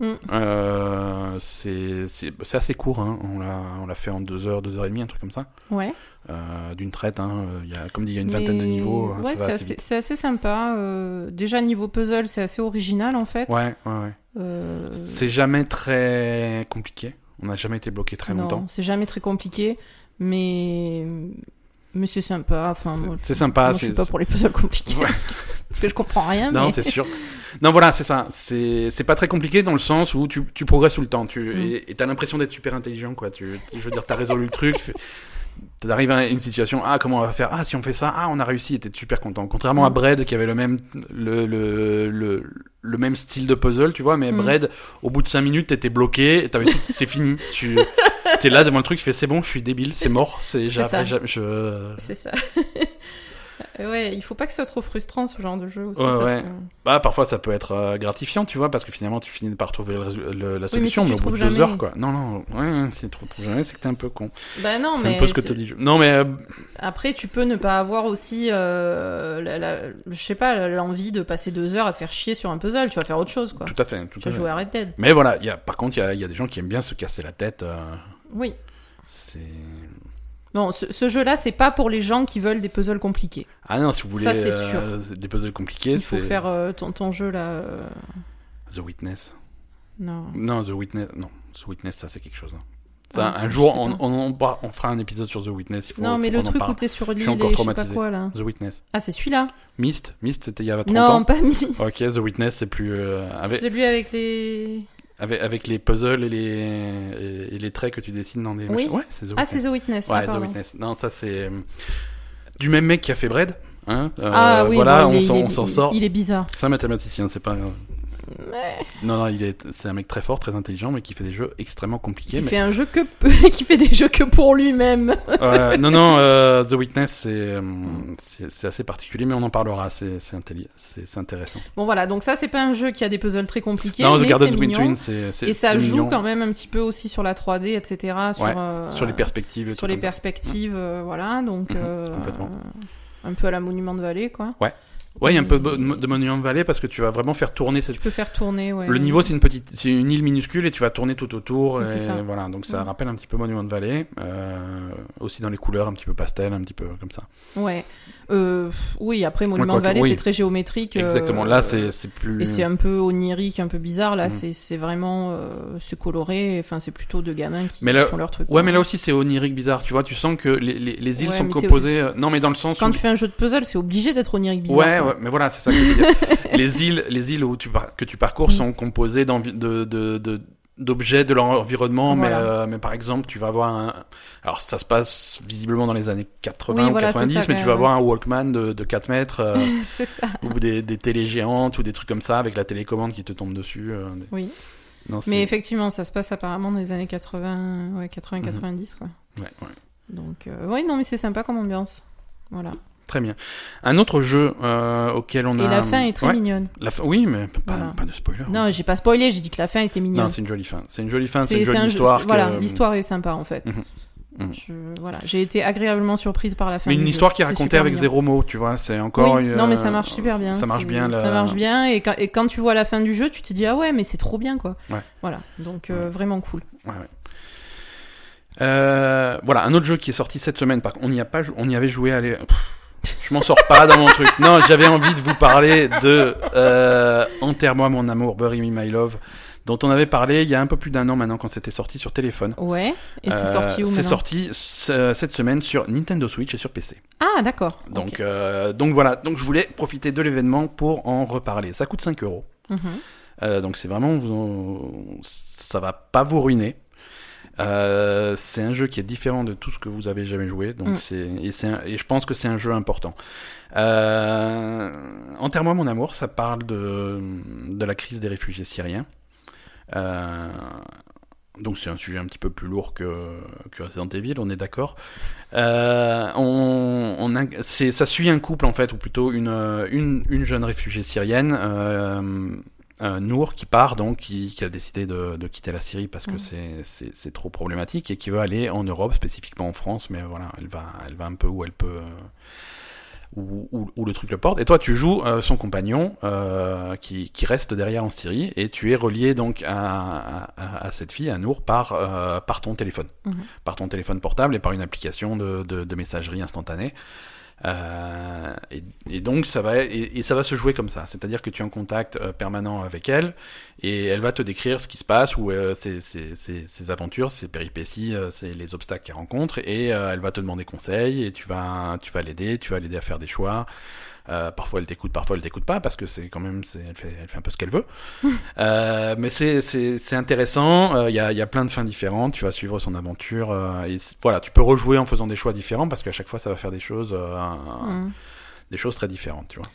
Mm. Euh, c'est assez court, hein. on l'a fait en deux heures, deux heures et demie, un truc comme ça, Ouais. euh, d'une traite. Hein. Il y a, comme dit, il y a une vingtaine de niveaux. hein, Ouais, c'est assez sympa. euh, déjà, niveau puzzle, c'est assez original en fait. Ouais, ouais, ouais. C'est jamais très compliqué. On n'a jamais été bloqué très non, longtemps. c'est jamais très compliqué, mais mais c'est sympa. Enfin, C'est- sympa, Moi, je suis c'est- pas pour les puzzles compliqués Ouais. parce que je comprends rien. Non, mais... c'est sûr. Non, voilà, c'est ça. C'est c'est pas très compliqué dans le sens où tu, tu progresses tout le temps. Tu, Mm. Et t'as l'impression d'être super intelligent, quoi. Tu, je veux dire, t'as résolu le truc. T'arrives à une situation, ah, comment on va faire? Ah, si on fait ça, ah, on a réussi, et t'es super content. Contrairement à Mm. Bread, qui avait le même, le, le, le, le même style de puzzle, tu vois, mais Mm. Bread, au bout de 5 minutes, t'étais bloqué, t'avais tout, c'est fini. Tu t'es là devant le truc, tu fais, c'est bon, je suis débile, c'est mort, c'est C'est ça. je... C'est ça. ouais, il faut pas que ce soit trop frustrant ce genre de jeu aussi. Ouais, parce ouais. que- Bah, parfois ça peut être euh, gratifiant, tu vois, parce que finalement tu finis par trouver le la mais solution, si mais, au bout de deux heures, quoi. Non, non, ouais, si tu trouves jamais, c'est que t'es un peu con. Bah non, c'est mais un peu ce que te jeu. Non, mais euh, après tu peux ne pas avoir aussi, euh, la, la- je sais pas, l'envie de passer deux heures à te faire chier sur un puzzle. Tu vas faire autre chose, quoi. tout à fait, tout Tu à vas fait. jouer à Red Dead. Mais voilà, il y a, par contre, il y a, y a des gens qui aiment bien se casser la tête. Oui. c'est. Non, ce, ce jeu-là, c'est pas pour les gens qui veulent des puzzles compliqués. Ah non, si vous voulez Ça, c'est euh, des puzzles compliqués, Il faut c'est faire euh, ton, ton jeu là. euh, The Witness. Non. Non, The Witness, non, The Witness, ça c'est quelque chose. hein. Ça, Ah, un je jour, sais on, pas. on, on- on fera un épisode sur The Witness. Il faut, non, mais le qu'on en truc où parle. t'es sur l'île suis encore et je sais pas traumatisé. quoi là. The Witness. Ah, c'est celui-là Myst, Myst, c'était il y a 30 Non, ans. pas mis. Ok, The Witness, c'est plus euh, avec, Celui avec les. Avec avec les puzzles et les et, les traits que tu dessines dans des Oui. Ouais, c'est The Ah, Witness. c'est The Witness. Ouais, ah, The. Witness. Non, ça c'est euh, du même mec qui a fait Bread. Hein Euh, Ah oui, voilà, bon, on s'en sort. Il est bizarre. C'est un mathématicien, c'est pas. Ouais. Non, non, il est, c'est un mec très fort, très intelligent, mais qui fait des jeux extrêmement compliqués. Qui mais- fait un jeu que qui fait des jeux que pour lui-même. Non, non, euh, The Witness, c'est, euh, c'est, c'est assez particulier, mais on en parlera. C'est, c'est, intelli- c'est, c'est intéressant. Bon voilà, donc ça c'est pas un jeu qui a des puzzles très compliqués, non, The Garden c'est mignon. c'est, Et ça joue mignon. quand même un petit peu aussi sur la 3D, etc. Sur, Ouais, euh, sur les perspectives. sur les perspectives, voilà. Donc Mhm, complètement. un peu à la Monument de Vallée, quoi. Ouais, il y a un peu de, de Monument Valley parce que tu vas vraiment faire tourner cette. Tu peux faire tourner, ouais. Le niveau, c'est une petite, c'est une île minuscule et tu vas tourner tout autour. C'est Et ça. voilà, donc ça rappelle un petit peu Monument Valley, euh, aussi dans les couleurs, un petit peu pastel, un petit peu comme ça. Ouais. Euh, oui, après Monument de que- Valley, oui. c'est très géométrique. euh, Exactement. Là, c'est, c'est plus. Et c'est un peu onirique, un peu bizarre. Là, Mhm. c'est vraiment. euh, c'est coloré. Enfin, c'est plutôt deux gamins qui Mais là- font leur truc. Ouais, quoi. mais là aussi, c'est onirique bizarre. Tu vois, tu sens que les, les, les îles Ouais, sont composées. euh, Non, mais dans le sens Quand où. tu fais un jeu de puzzle, c'est obligé d'être onirique bizarre. Ouais, quoi. mais voilà, c'est ça que je veux dire. les îles, les îles où tu par- que tu parcours Mm. sont composées d'envi- de, de, de, d'objets de leur environnement, Voilà. mais, euh, mais par exemple, tu vas avoir un... Alors, ça se passe visiblement dans les années 80 Oui, ou voilà, c'est 90, ça, mais tu vas avoir un Walkman de, de 4 mètres, euh, c'est ça. ou des, des télés géantes, ou des trucs comme ça, avec la télécommande qui te tombe dessus. euh, des- Oui. Non, Mais effectivement, ça se passe apparemment dans les années 80, ouais, 80-90, quoi. ouais, ouais. Donc, euh, oui, non, mais c'est sympa comme ambiance. Voilà. Très bien. Un autre jeu euh, auquel on a... Et la fin est très Ouais, mignonne. la fin- Oui, mais pas, Voilà. pas de spoiler. Non, j'ai pas spoilé, j'ai dit que la fin était mignonne. Non, c'est une jolie fin. C'est une jolie fin, c'est une jolie un jeu- histoire. que- Voilà, l'histoire est sympa en fait. Mhm. Mhm. Je- voilà, j'ai été agréablement surprise par la fin. Mais une jeu. histoire qui est racontée avec zéro mot, tu vois. C'est encore. Oui, non mais ça marche super bien. Ça marche bien. la- Ça marche bien et quand, et quand tu vois la fin du jeu, tu te dis ah ouais mais c'est trop bien quoi. Ouais. Voilà, donc euh, Ouais. vraiment cool. Ouais. Euh, voilà, un autre jeu qui est sorti cette semaine. Par on y a pas, on y avait joué. Allez, pff, je m'en sors pas dans mon truc. Non, j'avais envie de vous parler de euh, Enterre-moi mon amour, Bury Me My Love, dont on avait parlé il y a un peu plus d'un an maintenant quand c'était sorti sur téléphone. Ouais. Et c'est Euh, sorti où C'est sorti ce- cette semaine sur Nintendo Switch et sur PC. Ah d'accord. Donc, euh, donc voilà. Donc je voulais profiter de l'événement pour en reparler. Ça coûte 5 euros. Mhm. Euh, donc c'est vraiment, vous- ça va pas vous ruiner. Euh, c'est un jeu qui est différent de tout ce que vous avez jamais joué, donc Mm. c'est et, je pense que c'est un jeu important. Euh, Enterre-moi mon amour, ça parle de de la crise des réfugiés syriens. Euh, donc c'est un sujet un petit peu plus lourd que, que Resident Evil, on est d'accord. Euh, on, on a- c'est, ça suit un couple en fait, ou plutôt une, une, une jeune réfugiée syrienne, euh, euh, Nour, qui part donc, qui, qui a décidé de, de quitter la Syrie parce que Mhm. c'est, c'est, c'est trop problématique et qui veut aller en Europe, spécifiquement en France, mais voilà, elle va, elle va un peu où elle peut. euh, où, où- où le truc le porte. Et toi, tu joues euh, son compagnon euh, qui, qui reste derrière en Syrie et tu es relié donc à, à, à cette fille, à Nour, par, euh, par ton téléphone, Mhm. par ton téléphone portable et par une application de, de, de messagerie instantanée. Euh, et, et donc ça va et, et ça va se jouer comme ça, c'est-à-dire que tu es en contact euh, permanent avec elle et elle va te décrire ce qui se passe ou euh, ses, ses, ses, ses aventures, ses péripéties, euh, c'est les obstacles qu'elle rencontre et euh, elle va te demander conseil et tu vas tu vas l'aider, tu vas l'aider à faire des choix. Euh, parfois elle t'écoute, parfois elle t'écoute pas parce que c'est quand même elle fait elle fait un peu ce qu'elle veut. euh, mais c'est c'est c'est intéressant. euh, Il y a y a plein de fins différentes. Tu vas suivre son aventure et voilà tu peux rejouer en faisant des choix différents parce qu'à chaque fois ça va faire des choses Mhm. des choses très différentes. Tu vois.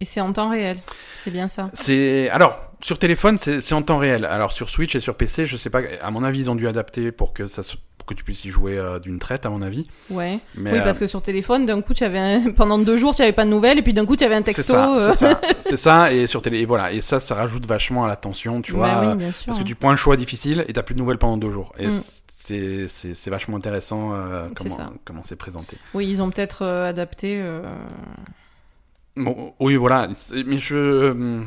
Et c'est en temps réel. C'est bien ça. C'est alors sur téléphone c'est c'est en temps réel. Alors sur Switch et sur PC je sais pas. À mon avis ils ont dû adapter pour que ça se- pour que tu puisses y jouer euh, d'une traite à mon avis. Ouais. Mais oui, euh, parce que sur téléphone, d'un coup, tu avais un- pendant deux jours, tu avais pas de nouvelles, et puis d'un coup, tu avais un c'est texto. ça, euh, c'est ça, c'est ça, et sur télé, et voilà, et ça, ça rajoute vachement à la tension, tu vois, bah euh, oui, bien sûr. parce que tu prends un choix difficile et t'as plus de nouvelles pendant deux jours, et Mm. c'est c'est c'est vachement intéressant euh, C'est comment c'est présenté. Oui, ils ont peut-être euh, adapté. euh, Bon, oui, voilà, c'est- mais je euh,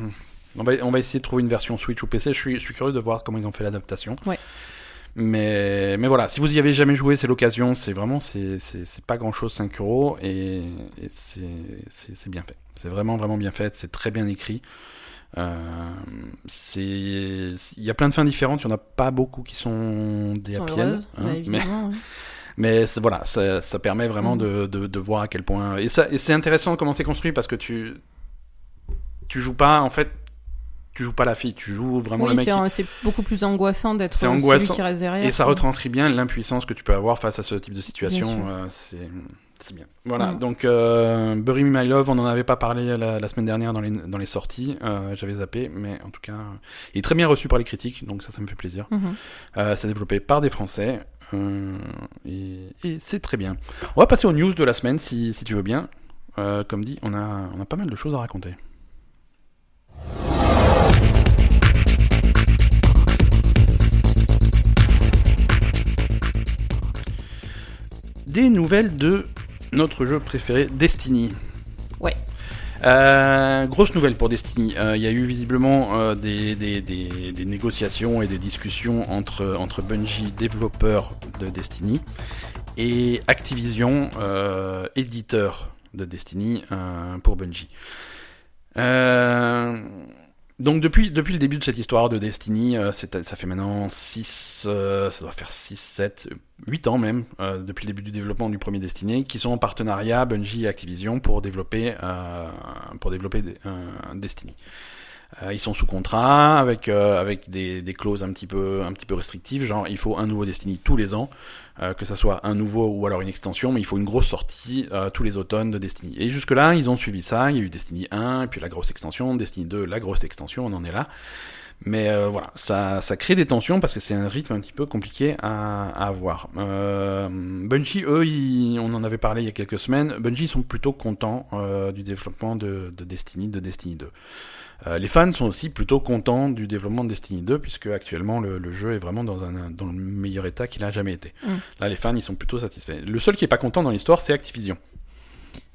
on va on va essayer de trouver une version Switch ou PC. Je suis je suis curieux de voir comment ils ont fait l'adaptation. Ouais. Mais mais voilà, si vous y avez jamais joué, c'est l'occasion. C'est vraiment c'est pas grand chose 5 euros et, et c'est bien fait. C'est vraiment vraiment bien fait. C'est très bien écrit. Euh, il y a plein de fins différentes. Il y en a pas beaucoup qui sont des sont happy end, heureuses, hein, bah, mais mais voilà, ça, ça permet vraiment Mm. de, de, de voir à quel point. Et, ça, et c'est intéressant comment c'est construit parce que tu tu joues pas en fait, tu joues pas la fille, tu joues vraiment Oui, le mec. c'est qui- c'est beaucoup plus angoissant d'être C'est euh, celui qui reste derrière. Et ça retranscrit bien l'impuissance que tu peux avoir face à ce type de situation. Euh, c'est c'est bien. Voilà, Mm. donc euh, Bury Me My Love, on en avait pas parlé la, la semaine dernière dans les, dans les sorties, euh, j'avais zappé, mais en tout cas, euh, il est très bien reçu par les critiques, donc ça, ça me fait plaisir. Mhm. Euh, c'est développé par des Français. euh, et et c'est très bien. On va passer aux news de la semaine si, si tu veux bien. Euh, comme dit, on a, on a pas mal de choses à raconter. Des nouvelles de notre jeu préféré, Destiny. Ouais. Euh, grosse nouvelle pour Destiny. Euh, Il y a eu visiblement euh, des, des, des, des négociations et des discussions entre, entre Bungie, développeur de Destiny, et Activision, euh, éditeur de Destiny pour Bungie. Euh, donc depuis, depuis le début de cette histoire de Destiny, euh, ça fait maintenant 6, ça doit faire 6, 7, 8 ans même, euh, depuis le début du développement du premier Destiny, qui sont en partenariat Bungie et Activision pour développer, euh, pour développer Destiny. Euh, ils sont sous contrat avec euh, avec des, des clauses un petit peu un petit peu restrictives, genre il faut un nouveau Destiny tous les ans, euh, que ça soit un nouveau ou alors une extension, mais il faut une grosse sortie euh, tous les automnes de Destiny. Et jusque là, ils ont suivi ça. Il y a eu Destiny 1, et puis la grosse extension, Destiny 2, la grosse extension, on en est là. Mais euh, voilà, ça, ça crée des tensions parce que c'est un rythme un petit peu compliqué à, à avoir. Euh, Bungie, eux, ils- on en avait parlé il y a quelques semaines. Bungie ils sont plutôt contents du développement de, de Destiny, de Destiny 2. Euh, les fans sont aussi plutôt contents du développement de Destiny 2 puisque actuellement le, le jeu est vraiment dans un dans le meilleur état qu'il a jamais été. Mm. Là, les fans ils sont plutôt satisfaits. Le seul qui est pas content dans l'histoire, c'est Activision.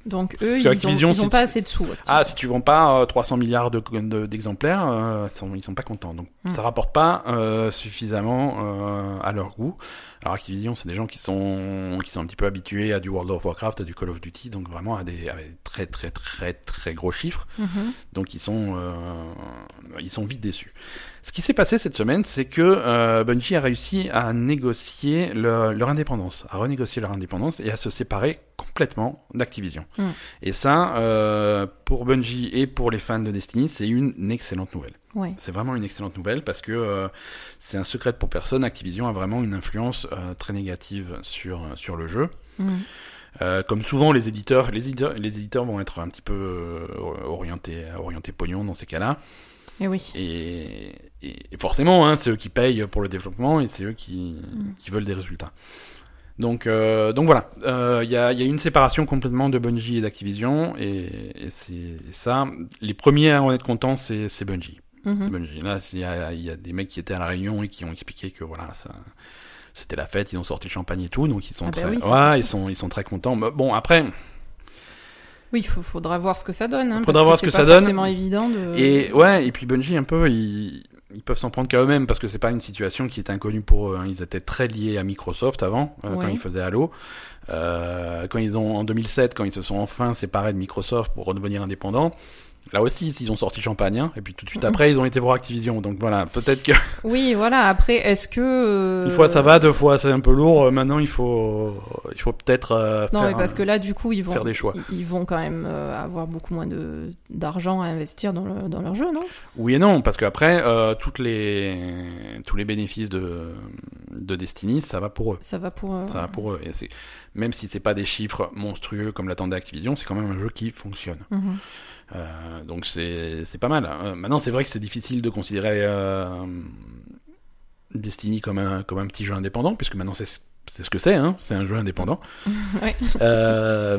Donc eux, ils ont, Activision, ils ont c'est- pas assez de sous. Ah, si tu vends pas euh, 300 milliards de- de- d'exemplaires, euh, sont- ils sont pas contents. Donc Mm. ça rapporte pas euh, suffisamment euh, à leur goût. Alors Activision, c'est des gens qui sont qui sont un petit peu habitués à du World of Warcraft, à du Call of Duty, donc vraiment à des, à des très très très très gros chiffres. Mhm. Donc ils sont ils sont vite déçus. Ce qui s'est passé cette semaine, c'est que euh, Bungie a réussi à négocier le- leur indépendance, à renégocier leur indépendance et à se séparer complètement d'Activision. Mm. Et ça, euh, pour Bungie et pour les fans de Destiny, c'est une excellente nouvelle. Ouais. C'est vraiment une excellente nouvelle parce que euh, c'est un secret pour personne. Activision a vraiment une influence euh, très négative sur sur le jeu. Mhm. Euh, comme souvent les éditeurs, les éditeurs, les éditeurs vont être un petit peu euh, orientés, orientés pognon dans ces cas-là. Et oui. Et, et forcément, hein, c'est eux qui payent pour le développement et c'est eux qui, Mm. qui veulent des résultats. Donc, euh, donc voilà, Euh, il y, a, y a une séparation complètement de Bungie et d'Activision et, et c'est ça. Les premiers à en être contents, c'est c'est Bungie. C'est Bungie. Là, il y a, y a des mecs qui étaient à la réunion et qui ont expliqué que voilà, ça, c'était la fête, ils ont sorti le champagne et tout, donc ils sont Ah bah très, oui, ça, ouais, c'est ils sont, ils sont très contents. Mais bon, après, Oui, il faudra voir ce que ça donne. Hein, Faudra parce voir ce c'est que pas ça donne. forcément évident de. Et ouais, et puis Bungie un peu, ils peuvent s'en prendre qu'à eux-mêmes parce que c'est pas une situation qui est inconnue pour eux. hein. Ils étaient très liés à Microsoft avant, euh, quand ils faisaient Halo. Euh, quand ils ont en 2007, quand ils se sont enfin séparés de Microsoft pour redevenir indépendants. Là aussi, ils ont sorti Champagne, hein, et puis tout de suite Mhm. après, ils ont été voir Activision. Donc voilà, peut-être que Oui, voilà. Après, est-ce que. euh, une fois ça va, deux fois c'est un peu lourd. euh, Maintenant, il faut, il faut peut-être euh, Non, faire, mais parce un- que là, du coup, ils vont, faire des choix. ils- vont quand même avoir beaucoup moins de d'argent à investir dans, le, dans leur jeu, non? Oui et non, parce qu'après, euh, toutes les, tous les bénéfices de, de Destiny, ça va pour eux. Ça va pour. euh, Ça va pour eux. Et c'est, même si c'est pas des chiffres monstrueux comme l'attendait Activision, c'est quand même un jeu qui fonctionne. mhm. Euh, donc c'est, pas mal. Euh, maintenant, c'est vrai que c'est difficile de considérer euh, Destiny comme un, comme un petit jeu indépendant, puisque maintenant c'est, ce que c'est, hein, c'est un jeu indépendant. Ouais.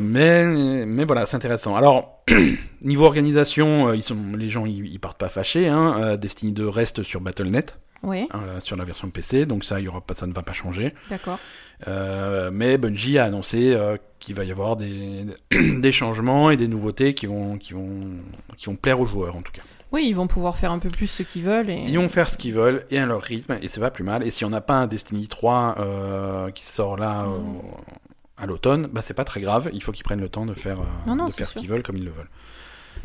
Mais, mais voilà, c'est intéressant. Alors, niveau organisation, ils sont, les gens ils, ils partent pas fâchés. Hein. Destiny 2 reste sur Battle.net, Ouais, euh, sur la version PC, donc ça, il y aura pas, ça ne va pas changer. d'accord. Euh, mais Bungie a annoncé euh, qu'il va y avoir des, des changements et des nouveautés qui vont, qui, vont, qui vont plaire aux joueurs en tout cas. Oui, ils vont pouvoir faire un peu plus ce qu'ils veulent. Et... Ils vont faire ce qu'ils veulent et à leur rythme et c'est pas plus mal. Et si on n'a pas un Destiny 3 euh, qui sort là à l'automne, bah c'est pas très grave. Il faut qu'ils prennent le temps de faire, Non, non, de c'est faire ce qu'ils veulent comme ils le veulent.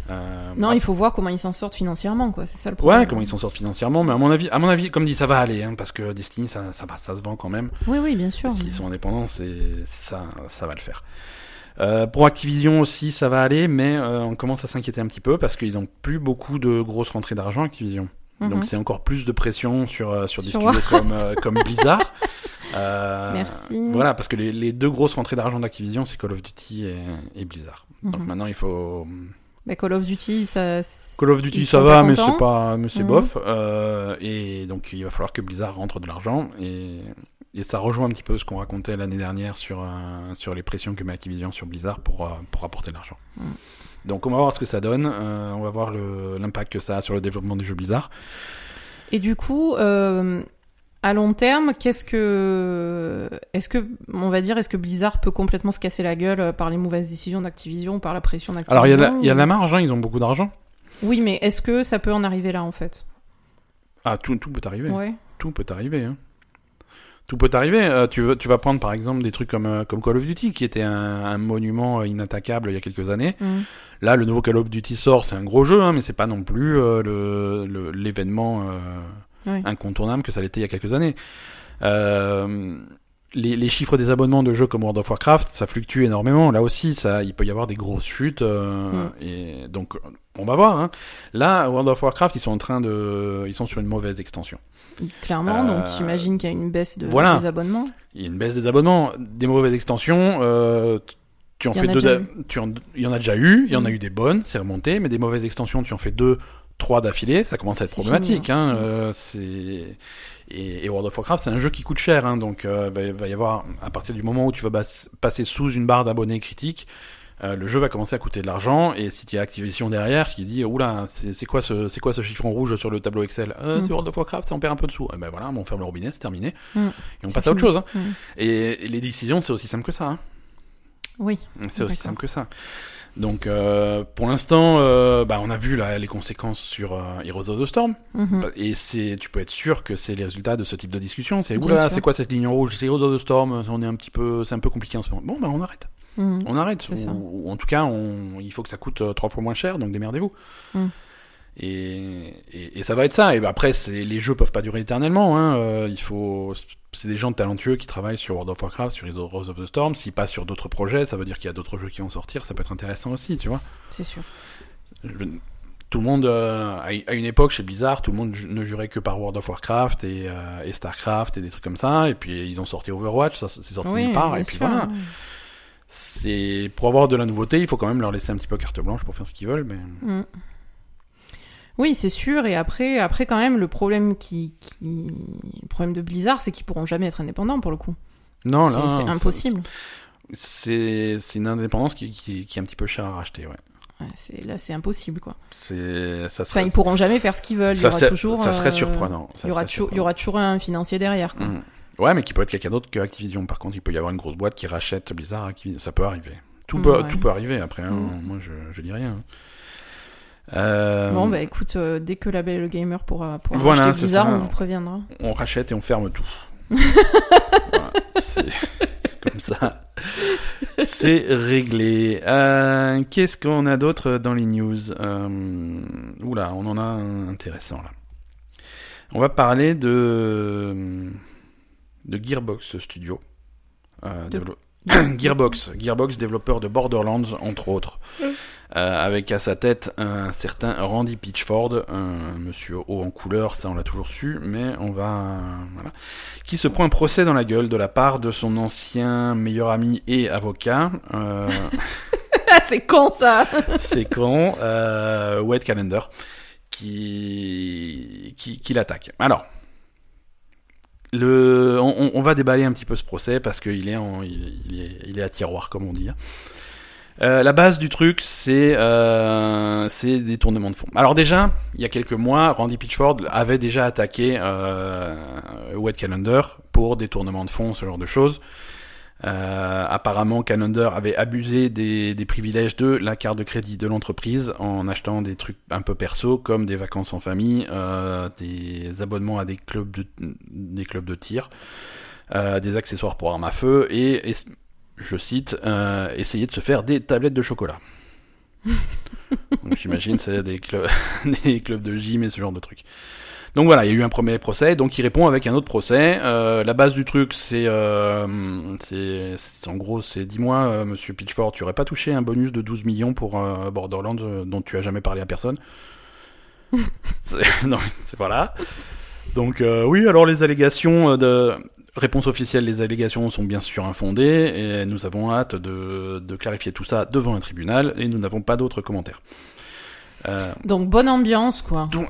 Euh, Non, il faut voir comment ils s'en sortent financièrement, quoi. C'est ça le problème. Ouais, comment ils s'en sortent financièrement, mais à mon avis, à mon avis, comme dit, ça va aller, hein, parce que Destiny, ça, ça, se vend quand même. Oui, oui, bien sûr. S'ils sont indépendants, c'est ça, ça va le faire. Euh, pour Activision aussi, ça va aller, mais euh, on commence à s'inquiéter un petit peu parce qu'ils ont plus beaucoup de grosses rentrées d'argent Activision. Mhm. Donc c'est encore plus de pression sur sur des studios comme comme Blizzard. Euh, Merci. Voilà, parce que les, les deux grosses rentrées d'argent d'Activision, c'est Call of Duty et, et Blizzard. Donc Mhm. maintenant, il faut Bah, Call of Duty, ça. Call of Duty, ça va, mais c'est pas, mais c'est Mhm. bof. Euh, et donc il va falloir que Blizzard rentre de l'argent et et ça rejoint un petit peu ce qu'on racontait l'année dernière sur euh, sur les pressions que met Activision sur Blizzard pour euh, pour apporter de l'argent. Mhm. Donc on va voir ce que ça donne. On va voir l'impact que ça a sur le développement des jeux Blizzard. Et du coup, euh, à long terme, qu'est-ce que. Est-ce que, on va dire, est-ce que Blizzard peut complètement se casser la gueule euh, par les mauvaises décisions d'Activision, par la pression d'Activision Alors il y a la, y a la marge, hein, ils ont beaucoup d'argent. Oui, mais est-ce que ça peut en arriver là, en fait? Ah tout tout peut arriver. Ouais. Tout peut arriver. Hein. Tout peut arriver. Euh, tu, veux- tu vas prendre par exemple des trucs comme, euh, comme Call of Duty, qui était un, un monument inattaquable il y a quelques années. Mhm. Là, le nouveau Call of Duty sort, c'est un gros jeu, hein, mais c'est pas non plus euh, le- le- incontournable que ça l'était il y a quelques années. Euh, les, les chiffres des abonnements de jeux comme World of Warcraft, ça fluctue énormément. Là aussi, ça, il peut y avoir des grosses chutes. euh, Mm. Et donc, on va voir. Hein. Là, World of Warcraft, ils sont en train de, ils sont sur une mauvaise extension. Clairement, donc Euh, j'imagine qu'il y a une baisse de, voilà. des abonnements. Il y a une baisse des abonnements, des mauvaises extensions. Euh, tu en fais deux. Tu en, il y en a déjà eu. Il y en a Mm. eu des bonnes, c'est remonté, mais des mauvaises extensions, tu en fais deux, trois d'affilée, ça commence à être problématique. fini, hein. Mm. Euh, c'est et, et World of Warcraft, c'est un jeu qui coûte cher, hein, donc euh, bah, il va y avoir à partir du moment où tu vas bas- passer sous une barre d'abonnés critique. euh, le jeu va commencer à coûter de l'argent et si tu as Activision derrière qui dit oula c'est quoi ce c'est quoi ce chiffron rouge sur le tableau Excel? Euh, Mm. c'est World of Warcraft ça en perd un peu de sous Eh ben voilà on ferme le robinet c'est terminé Mm. et on passe à autre chose hein. Mm. Et, et les décisions, c'est aussi simple que ça. hein. Oui. C'est aussi simple que ça. Donc, euh, pour l'instant, euh, bah, on a vu là, les conséquences sur euh, Heroes of the Storm. Mhm. Et c'est, tu peux être sûr que c'est les résultats de ce type de discussion. C'est, oula, c'est quoi cette ligne rouge? C'est Heroes of the Storm, on est un petit peu, c'est un peu compliqué en ce moment. Bon, bah, on arrête. Mhm. On arrête. Ou, ou en tout cas, on, il faut que ça coûte trois fois moins cher, donc démerdez-vous. Mm. Et, et, et ça va être ça. Et bah, après, les jeux peuvent pas durer éternellement. Hein. Euh, il faut, c'est des gens talentueux qui travaillent sur World of Warcraft, sur Heroes of the Storm. S'ils passent sur d'autres projets, ça veut dire qu'il y a d'autres jeux qui vont sortir. Ça peut être intéressant aussi, tu vois. C'est sûr. Je- tout le monde, euh, à une époque chez Blizzard, tout le monde ne jurait que par World of Warcraft et, euh, et Starcraft et des trucs comme ça. Et puis ils ont sorti Overwatch, ça c'est sorti Oui, nulle part. Et puis sûr. voilà. C'est pour avoir de la nouveauté, il faut quand même leur laisser un petit peu carte blanche pour faire ce qu'ils veulent. Mais Mm. Oui, c'est sûr. Et après, après quand même, le problème qui, qui... le problème de Blizzard, c'est qu'ils pourront jamais être indépendants pour le coup. non, là, c'est impossible. C'est c'est une indépendance qui, qui, qui est un petit peu chère à racheter. Ouais. Là, c'est impossible quoi. C'est ça Enfin, serait, ils pourront jamais faire ce qu'ils veulent. Il y ça, aura serait- toujours. ça serait euh, surprenant. Ça Il y aura toujours, il y aura toujours un financier derrière. Quoi. Mm. Ouais, mais qui peut être quelqu'un d'autre que Activision. Par contre, il peut y avoir une grosse boîte qui rachète Blizzard. Activision. Ça peut arriver. Tout peut, Ouais. tout peut arriver après. hein. Mm. Moi, je, je dis rien. Euh, Bon, bah écoute, euh, dès que la Belle Gamer pourra, pourra Voilà, acheter c'est Blizzard, ça. on vous préviendra. on rachète et on ferme tout. Voilà, c'est comme ça. C'est réglé. Euh, Qu'est-ce qu'on a d'autre dans les news? Oula, on en a un intéressant là. On va parler de de Gearbox Studio. De- dévelop- Gearbox, Gearbox développeur de Borderlands entre autres, avec à sa tête un certain Randy Pitchford, un monsieur haut en couleur, ça on l'a toujours su, mais on va voilà, qui se prend un procès dans la gueule de la part de son ancien meilleur ami et avocat. Euh, c'est con ça c'est con, euh, Wade Calendar, qui, qui, qui l'attaque. Alors, le, on, on va déballer un petit peu ce procès parce qu'il est, en, il, il est, il est à tiroir, comme on dit. Euh, la base du truc, c'est euh, c'est des tournements de fonds. Alors déjà, il y a quelques mois, Randy Pitchford avait déjà attaqué euh, Wade Calendar pour des tournements de fonds, ce genre de choses. Euh, apparemment, Calendar avait abusé des, des privilèges de la carte de crédit de l'entreprise en achetant des trucs un peu perso, comme des vacances en famille, euh, des abonnements à des clubs de, des clubs de tir, euh, des accessoires pour armes à feu et, et je cite, euh, essayer de se faire des tablettes de chocolat. Donc j'imagine c'est des clubs, des clubs de gym et ce genre de trucs. Donc voilà, il y a eu un premier procès, donc il répond avec un autre procès. Euh, la base du truc, c'est, euh, c'est, en gros, c'est dis-moi, euh, Monsieur Pitchford, tu aurais pas touché un bonus de 12 millions pour euh, Borderlands euh, dont tu as jamais parlé à personne? Non, c'est voilà. Donc euh, oui, alors les allégations de réponse officielle, les allégations sont bien sûr infondées et nous avons hâte de, de clarifier tout ça devant un tribunal et nous n'avons pas d'autres commentaires. Euh, Donc bonne ambiance quoi. donc,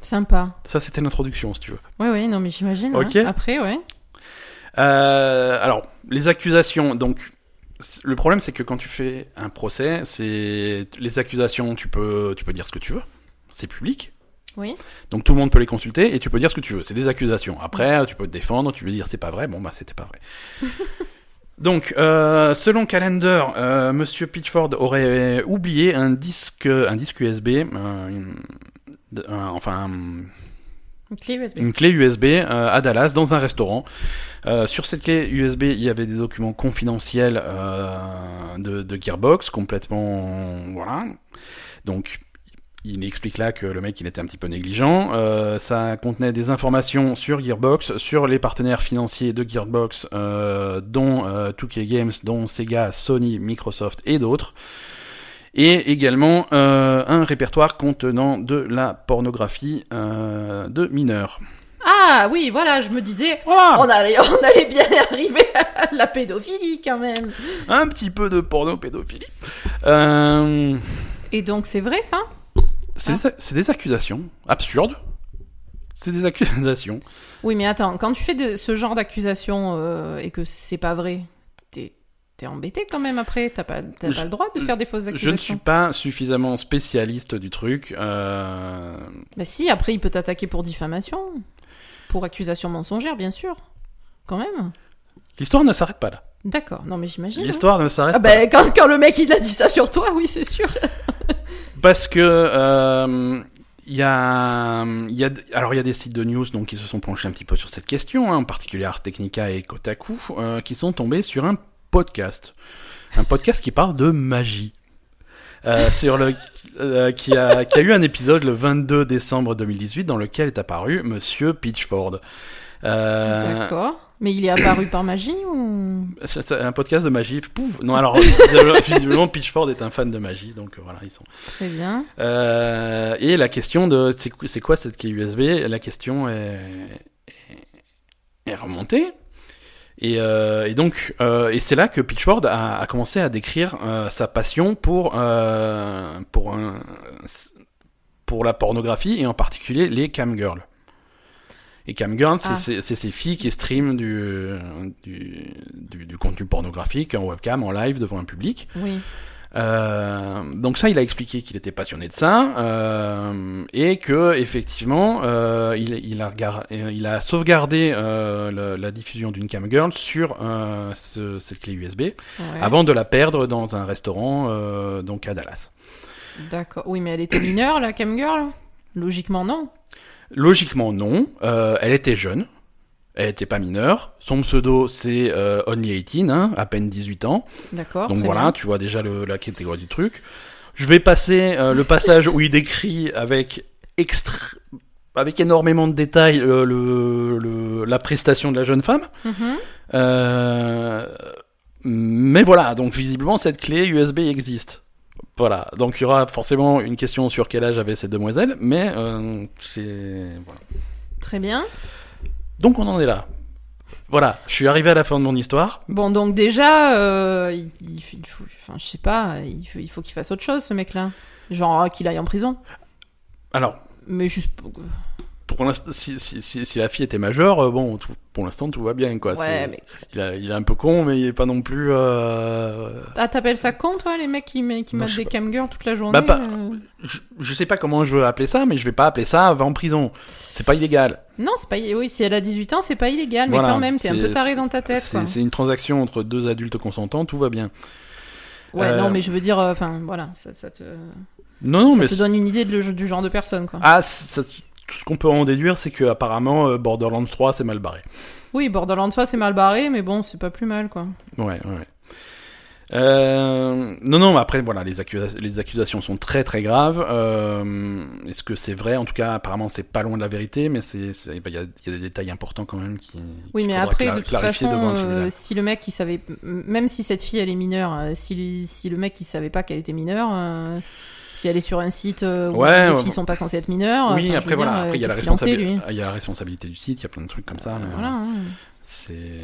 Sympa. ça c'était l'introduction si tu veux. Ouais, ouais, non mais j'imagine. Ok. hein. Après, ouais. Euh, alors, les accusations, donc, le problème c'est que quand tu fais un procès, c'est les accusations, tu peux, tu peux dire ce que tu veux, c'est public, Oui. donc tout le monde peut les consulter et tu peux dire ce que tu veux. C'est des accusations. Après, tu peux te défendre, tu peux dire c'est pas vrai, bon bah c'était pas vrai. donc, euh, selon Calendar, euh, Monsieur Pitchford aurait oublié un disque, un disque USB, euh, une- de- un- enfin. un- Une clé USB. une clé USB euh, à Dallas dans un restaurant. Sur cette clé USB, il y avait des documents confidentiels de, de Gearbox, complètement voilà. Donc il explique là que le mec il était un petit peu négligent. Euh, ça contenait des informations sur Gearbox, sur les partenaires financiers de Gearbox, euh, dont euh, 2K Games, dont Sega, Sony, Microsoft et d'autres. Et également euh, un répertoire contenant de la pornographie de mineurs. Ah oui, voilà, je me disais, Voilà on allait, on allait bien arriver à la pédophilie quand même. Un petit peu de porno pédophilie. Euh, Et donc c'est vrai ça? C'est des, c'est des accusations absurdes. C'est des accusations. Oui, mais attends, quand tu fais de, ce genre d'accusation euh, et que c'est pas vrai, t'es embêté quand même après. T'as pas, Je- pas le droit de faire des fausses Je accusations. ne suis pas suffisamment spécialiste du truc. Euh, Bah si, après il peut t'attaquer pour diffamation, pour accusation mensongère, bien sûr. Quand même. L'histoire ne s'arrête pas là. D'accord. Non mais j'imagine. hein. L'histoire ne s'arrête Ah pas. bah quand, quand le mec il a dit ça sur toi, oui c'est sûr. Parce que euh, il y a, y a, alors il y a des sites de news donc qui se sont penchés un petit peu sur cette question, hein, en particulier Ars Technica et Kotaku, euh, qui sont tombés sur un podcast, un podcast qui parle de magie. Euh, sur le euh, qui a qui a eu un épisode le 22 décembre 2018 dans lequel est apparu Monsieur Pitchford. Euh, D'accord. Mais il est apparu par magie ou? C'est un podcast de magie. Pouf. Non alors visiblement- Pitchford est un fan de magie donc euh, voilà ils sont. Très bien. Euh, et la question de c'est quoi- cette clé USB La question est, est, est remontée. Et, euh, et donc, euh, et c'est là que Pitchford a, a commencé à décrire sa passion pour pour un, pour la pornographie et en particulier les camgirls. Et camgirls, c'est Ah. c'est ces filles qui streament du, du, du, du contenu pornographique en webcam, en live devant un public. Oui. Euh, donc ça, il a expliqué qu'il était passionné de ça euh, et que effectivement, euh, il, il a regar- il a sauvegardé le- la diffusion d'une camgirl sur ce- cette clé USB Ouais. avant de la perdre dans un restaurant donc à Dallas. D'accord. Oui, mais elle était mineure la camgirl Logiquement non. Logiquement non, euh, elle était jeune. Elle était pas mineure. Son pseudo, c'est euh, Only 18, hein, à peine 18 ans. D'accord. Donc voilà, bien. tu vois déjà le- la catégorie du truc. Je vais passer euh, le passage où il décrit avec extra... avec énormément de détails le, le- la prestation de la jeune femme. Mhm. Euh, Mais voilà, donc visiblement cette clé USB existe. Voilà, donc il y aura forcément une question sur quel âge avaient ces demoiselles, mais euh, c'est voilà. Très bien. Donc on en est là. Voilà, je suis arrivé à la fin de mon histoire. Bon, donc déjà, euh, il, il faut- il faut, enfin, je sais pas, il faut il faut qu'il fasse autre chose, ce mec-là. Genre euh, qu'il aille en prison. Alors, Mais juste. Pour- l'instant, si, si, si, si la fille était majeure, euh, bon, tout- pour l'instant tout va bien quoi. ouais, C'est- mais. il, a- il est un peu con, mais il est pas non plus. Euh... Ah, t'appelles ça con, toi, les mecs qui, qui Non, mettent des camgirls toute la journée Bah, pas- euh Je, je sais pas comment je veux appeler ça, mais je vais pas appeler ça va en prison. C'est pas illégal. Non, c'est pas. Oui, si elle a 18 ans, c'est pas illégal, mais quand même, t'es un peu taré dans ta tête, C'est quoi. c'est une transaction entre deux adultes consentants, tout va bien. Ouais, Euh, non, mais je veux dire, euh, enfin, voilà, ça, ça te, Non, non, ça mais te donne une idée de le- du genre de personne, quoi. ah, ça- tout ce qu'on peut en déduire, c'est que apparemment euh, Borderlands 3 c'est mal barré. Oui, Borderlands 3, c'est mal barré, mais bon, c'est pas plus mal, quoi. Ouais, ouais. Euh, non, non, mais après, voilà, les, accusa- les accusations sont très très graves. Euh, Est-ce que c'est vrai? En tout cas, apparemment, c'est pas loin de la vérité, mais il y, a, il y a des détails importants quand même qui. Oui, mais après, de toute façon, euh, si le mec, il savait, même si cette fille, elle est mineure, si, lui- si le mec, il savait pas qu'elle était mineure, si elle est sur un site euh, où Ouais, les filles sont pas censées être mineures, Oui, enfin, après dire, voilà, euh, après il y a la qu'est-ce qu'il en sait, responsabilité, lui il y a la responsabilité du site, il y a plein de trucs comme ça. mais, Voilà, hein. C'est,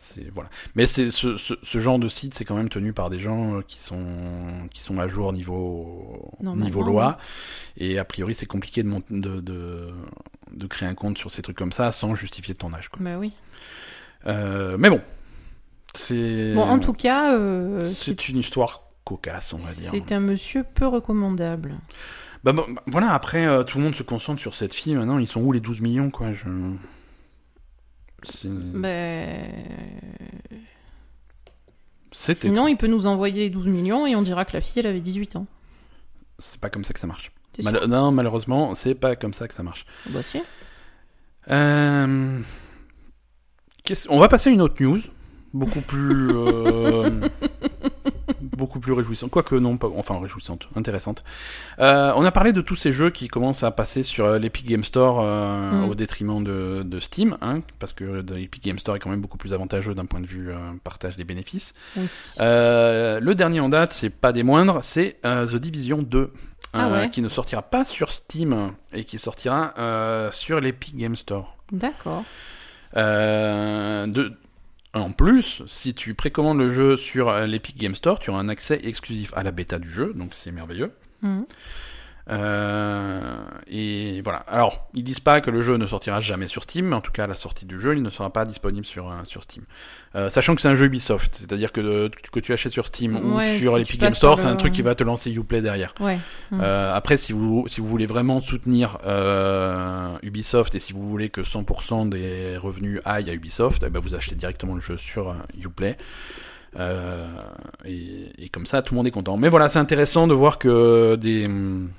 c'est voilà. Mais c'est ce, ce, ce genre de site, c'est quand même tenu par des gens euh, qui sont qui sont à jour niveau niveau loi. Et a priori, c'est compliqué de, de de de créer un compte sur ces trucs comme ça sans justifier ton âge. Quoi. Bah oui. Euh, mais bon, c'est Bon, en tout cas, euh, c'est c'est une histoire cocasse, on va dire. c'est un monsieur peu recommandable. Bah, bah, voilà, après euh, tout le monde se concentre sur cette fille. Maintenant, ils sont où les 12 millions quoi je... Ben, C'était Sinon, il peut nous envoyer 12 millions et on dira que la fille, elle avait 18 ans. C'est pas comme ça que ça marche. Mal- Non, malheureusement, c'est pas comme ça que ça marche. Bah si. Euh, On va passer à une autre news, beaucoup plus, euh, beaucoup plus réjouissante. Quoique non, pas, enfin réjouissante, intéressante. Euh, on a parlé de tous ces jeux qui commencent à passer sur euh, l'Epic Game Store euh, Mm. au détriment de, de Steam, hein, parce que l'Epic Game Store est quand même beaucoup plus avantageux d'un point de vue euh, partage des bénéfices. Oui. Le dernier en date, c'est pas des moindres, c'est The Division 2. Ah euh, ouais. qui ne sortira pas sur Steam et qui sortira sur l'Epic Game Store. D'accord. Euh, de... En plus, si tu précommandes le jeu sur euh, l'Epic Game Store, tu auras un accès exclusif à la bêta du jeu, donc c'est merveilleux. Mhm. Euh, et voilà. Alors, ils disent pas que le jeu ne sortira jamais sur Steam, mais en tout cas, à la sortie du jeu, il ne sera pas disponible sur, euh, sur Steam. Euh, sachant que c'est un jeu Ubisoft, c'est-à-dire que que tu achètes sur Steam Ouais, ou sur si l'Epic Game Store, c'est un truc qui va te lancer Uplay derrière. Ouais. Mhm. Euh, après, si vous, si vous voulez vraiment soutenir euh, Ubisoft et si vous voulez que 100% des revenus aillent à Ubisoft, eh ben vous achetez directement le jeu sur Uplay. Euh, et, et comme ça, tout le monde est content. Mais voilà, c'est intéressant de voir que des, hum,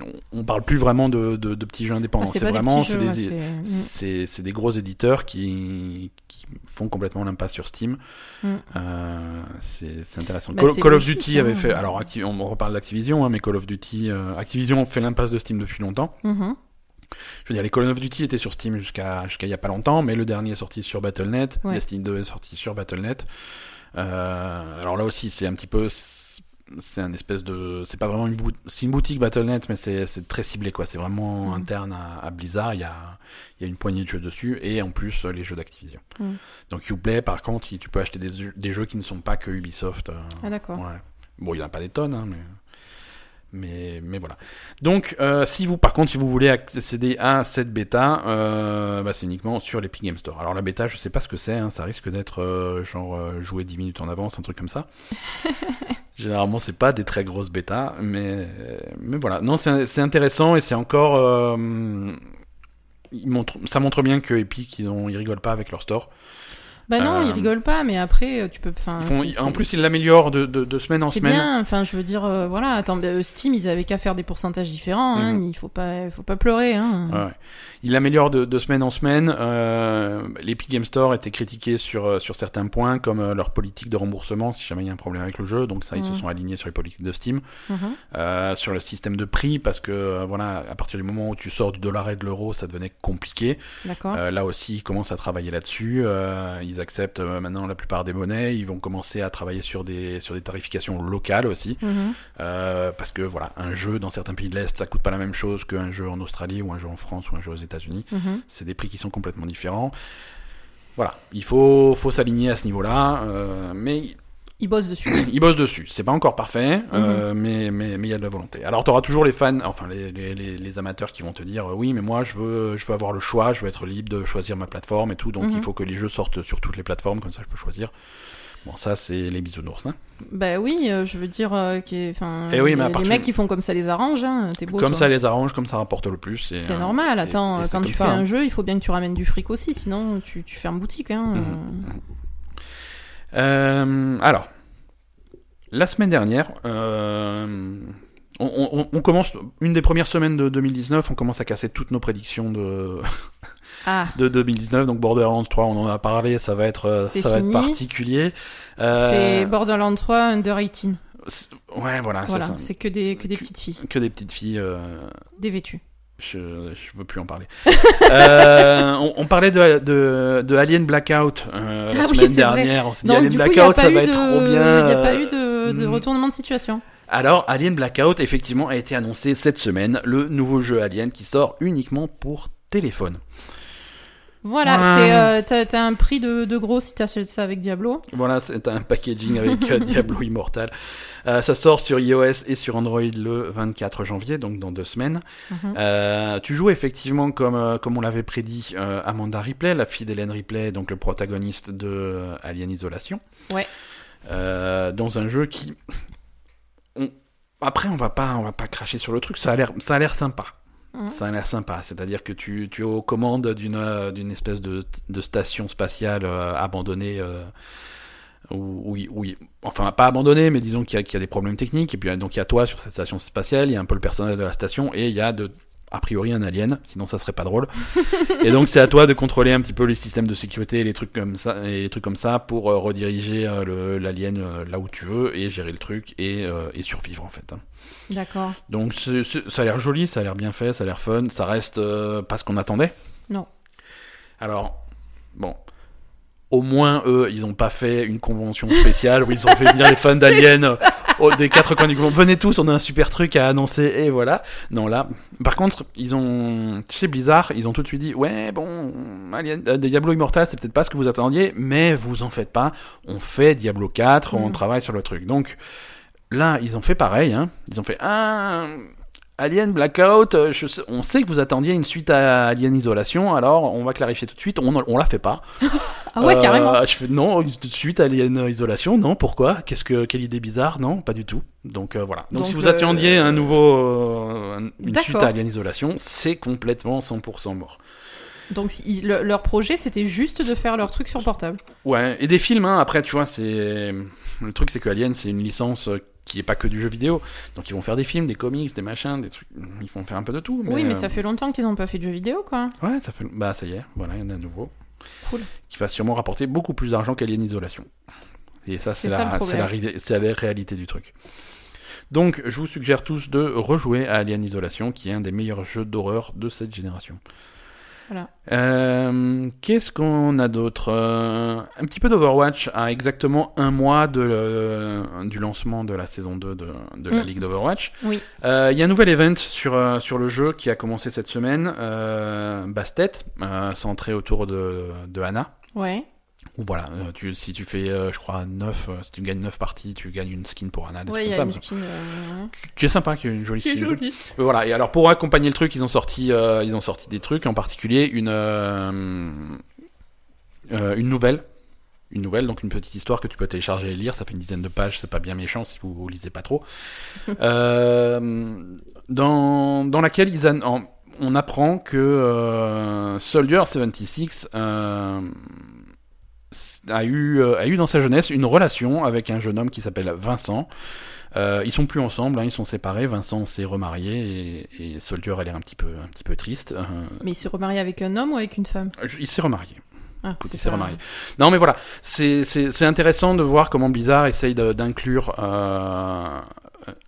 on, on parle plus vraiment de, de, de petits jeux indépendants. Ah, c'est vraiment, c'est des, ouais, c'est- des gros éditeurs qui, qui font complètement l'impasse sur Steam. Mm. Euh, c'est intéressant. Bah, Call, of Duty hein. avait fait. Alors, on reparle d'Activision, hein, mais Call of Duty, euh, Activision fait l'impasse de Steam depuis longtemps. Mhm. Je veux dire, les Call of Duty étaient sur Steam jusqu'à jusqu'à il y a pas longtemps, mais le dernier est sorti sur Battle.net, Ouais. Destiny 2 est sorti sur Battle.net. Euh, alors là aussi, c'est un petit peu, c'est un espèce de, c'est pas vraiment une, bout- c'est une boutique Battle.net, mais c'est c'est très ciblé quoi. C'est vraiment Mhm. interne à, à Blizzard. Il y a il y a une poignée de jeux dessus et en plus euh, les jeux d'Activision. Mhm. Donc Uplay, par contre, tu peux acheter des, jeux- des jeux qui ne sont pas que Ubisoft. euh, Ah d'accord. Ouais. Bon, il n'y en a pas des tonnes, hein, mais... mais mais voilà. Donc, euh, si vous, par contre, si vous voulez accéder à cette bêta, euh, bah, c'est uniquement sur l'Epic Game Store. Alors la bêta, je sais pas ce que c'est. hein, ça risque d'être euh, genre jouer 10 minutes en avance, un truc comme ça. Généralement, c'est pas des très grosses bêtas, mais mais voilà. Non, c'est intéressant et c'est encore. montre, ça montre bien que Epic, ils ont, ils rigolent pas avec leur store. Bah non, Euh, ils rigolent pas, mais après, euh, tu peux. Enfin, Ils c'est- en c'est- plus, ils l'améliorent de, de, de semaine en c'est semaine. bien. Enfin, je veux dire, euh, voilà. Attends, bah, euh, Steam, ils avaient qu'à faire des pourcentages différents. Hein, Mhm. Il faut pas, faut pas pleurer. Hein. Ouais, ouais. Il l'améliore de, de semaine en semaine. Euh, L'Epic Game Store était critiqué sur, euh, sur certains points, comme euh, leur politique de remboursement, si jamais il y a un problème avec le jeu. Donc ça, ils se Mhm. sont alignés sur les politiques de Steam. Mhm. Euh, sur le système de prix, parce que euh, voilà, à partir du moment où tu sors du dollar et de l'euro, ça devenait compliqué. D'accord. Euh, là aussi, ils commencent à travailler là-dessus. Euh, ils acceptent euh, maintenant la plupart des monnaies. Ils vont commencer à travailler sur des, sur des tarifications locales aussi. Mhm. Euh, parce que voilà, un jeu dans certains pays de l'Est, ça coûte pas la même chose qu'un jeu en Australie ou un jeu en France ou un jeu aux États-Unis. Mhm. C'est des prix qui sont complètement différents. Voilà, il faut, faut s'aligner à ce niveau-là, euh, mais Ils bossent dessus. ils bossent dessus. C'est pas encore parfait, euh, mais mais mais il y a de la volonté. Alors t'auras toujours les fans, enfin les, les, les, les amateurs qui vont te dire euh, oui, mais moi je veux je veux avoir le choix, je veux être libre de choisir ma plateforme et tout, donc Mhm. il faut que les jeux sortent sur toutes les plateformes, comme ça je peux choisir. Bon, ça c'est les bisounours. Hein. bah oui, euh, je veux dire, euh, enfin, Eh oui, les, mecs qui font comme ça les arrange. Hein. Beau. Comme toi. ça les arrange, comme ça rapporte le plus. C'est normal. Attends, et quand tu ça, fais hein. un jeu, il faut bien que tu ramènes du fric aussi, sinon tu, tu fermes boutique. Hein. Mhm. Euh, alors, la semaine dernière, euh, on, on- on commence une des premières semaines de 2019, on commence à casser toutes nos prédictions de, Ah, de 2019. Donc Borderlands 3, on en a parlé, ça va être, euh, ça va être particulier. Euh, c'est Borderlands 3 Under 18. c'est- ouais, voilà, c'est que des, que des petites filles, Que des petites filles. euh, dévêtues. Je, je veux plus en parler. Euh, on, on parlait de, de, de Alien Blackout euh, la Ah oui, semaine vrai. dernière. On s'est dit Donc, Alien coup, Blackout, ça va de, être trop bien. il n'y a pas eu de, de hmm. retournement de situation. Alors, Alien Blackout, effectivement, a été annoncé cette semaine, le nouveau jeu Alien qui sort uniquement pour téléphone. Voilà, c'est euh, t'as, t'as un prix de, de gros si t'achètes ça avec Diablo. Voilà, c'est un packaging avec euh, Diablo Immortal. Euh, ça sort sur iOS et sur Android le 24 janvier, donc dans deux semaines. Mhm. Tu joues effectivement, comme, comme on l'avait prédit, Amanda Ripley, la fille d'Hélène Ripley, donc le protagoniste de Alien Isolation. Ouais. Dans un jeu qui... on- Après, on va pas, on va pas cracher sur le truc, ça a l'air, ça a l'air sympa. Ça a l'air sympa, c'est-à-dire que tu, tu es aux commandes d'une euh, d'une espèce de, de station spatiale euh, abandonnée, euh, enfin pas abandonnée, mais disons qu'il y, qu'il y a des problèmes techniques, et puis euh, donc il y a toi sur cette station spatiale, il y a un peu le personnel de la station, et il y a de a priori un alien, sinon ça serait pas drôle. et donc c'est à toi de contrôler un petit peu les systèmes de sécurité et les trucs comme ça, et les trucs comme ça pour euh, rediriger euh, l'alien euh, là où tu veux et gérer le truc et, et survivre en fait. hein. D'accord. Donc ça a l'air joli, ça a l'air bien fait, ça a l'air fun, ça reste pas ce qu'on attendait. Non. Alors, bon. Au moins, eux, ils ont pas fait une convention spéciale où ils ont fait venir les fans d'Alien euh, des quatre coins du monde. Venez tous, on a un super truc à annoncer, et voilà. Non, là, par contre, ils ont, tu sais, Blizzard, ils ont tout de suite dit, ouais, bon, Alien, euh, Diablo Immortal, c'est peut-être pas ce que vous attendiez, mais vous en faites pas. On fait Diablo 4, on Mm. travaille sur le truc. Donc, là, ils ont fait pareil, hein. Ils ont fait, ah, Alien Blackout, euh, je sais- on sait que vous attendiez une suite à Alien Isolation, alors on va clarifier tout de suite, on, on la fait pas. Ah ouais, Euh, carrément. Je fais non, tout de suite Alien Isolation, non, pourquoi? Qu'est-ce que quelle idée bizarre Non, pas du tout. Donc euh, voilà. Donc, Donc, si vous euh, attendiez un nouveau euh, un- une suite à Alien Isolation, c'est complètement 100% mort. Donc le- leur projet, c'était juste de faire leur truc sur portable. Ouais, et des films hein, après tu vois, c'est le truc c'est que Alien c'est une licence euh, qui est pas que du jeu vidéo. Donc ils vont faire des films, des comics, des machins, des trucs, ils vont faire un peu de tout oui, mais euh, ça fait longtemps qu'ils n'ont pas fait de jeux vidéo, quoi. Ouais, ça fait. Bah, ça y est, voilà, il y en a un nouveau. Cool. Qui va sûrement rapporter beaucoup plus d'argent qu'Alien Isolation. Et ça, c'est la, la, la réalité du truc. Donc, je vous suggère tous de rejouer à Alien Isolation, qui est un des meilleurs jeux d'horreur de cette génération. Voilà. Euh, Qu'est-ce qu'on a d'autre Euh, Un petit peu d'Overwatch à exactement un mois de, du lancement de la saison 2 de, de la Mm. Ligue d'Overwatch. Oui. Euh, Il y a un nouvel event sur, sur le jeu qui a commencé cette semaine, Bastet, centré autour de, de Anna. Ouais. Ou voilà, euh, tu, si tu fais, euh, je crois, 9, si tu gagnes 9 parties, tu gagnes une skin pour Anna. Ouais, il y a une skin. euh, Qui est sympa, qui est une jolie skin. Euh, Voilà, et alors pour accompagner le truc, ils ont sorti, euh, ils ont sorti des trucs, en particulier une, euh, euh, une nouvelle. Une nouvelle, donc une petite histoire que tu peux télécharger et lire. Ça fait une dizaine de pages, c'est pas bien méchant si vous, vous lisez pas trop. euh, dans, dans laquelle ils an- en- on apprend que euh, Soldier 76 euh, a, eu, euh, a eu dans sa jeunesse une relation avec un jeune homme qui s'appelle Vincent. Euh, ils sont plus ensemble, hein, ils sont séparés. Vincent s'est remarié et, et Soldier a l'air un petit peu, un petit peu triste. Euh, Mais il s'est remarié avec un homme ou avec une femme? il s'est remarié. ah, Écoute, il s'est remarié. Non, mais voilà, c'est c'est- c'est intéressant de voir comment Blizzard essaye d'inclure euh,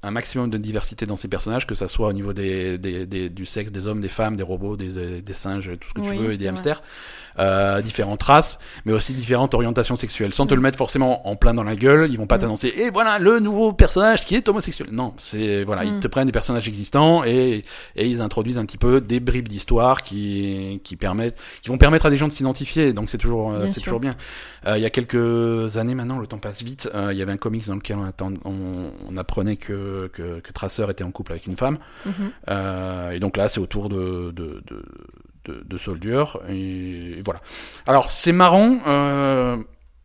un maximum de diversité dans ses personnages, que ça soit au niveau des, des, des- du sexe des hommes, des femmes, des robots, des, des singes, tout ce que Oui, tu veux, et des hamsters, euh, différentes races, mais aussi différentes orientations sexuelles, sans te Mm. le mettre forcément en plein dans la gueule. Ils vont pas Mm. t'annoncer et voilà le nouveau personnage qui est homosexuel. Non, c'est voilà, ils Mm. te prennent des personnages existants et et ils introduisent un petit peu des bribes d'histoire qui qui permettent, qui vont permettre à des gens de s'identifier. Donc c'est toujours euh, c'est toujours bien. Euh, il y a quelques années maintenant, le temps passe vite. euh, il y avait un comics dans lequel on, attend- on, on apprenait que, que que Tracer était en couple avec une femme. Mhm. Euh, et donc là, c'est autour de, de, de, de, de Soldier. Et, et voilà. Alors, c'est marrant. Euh,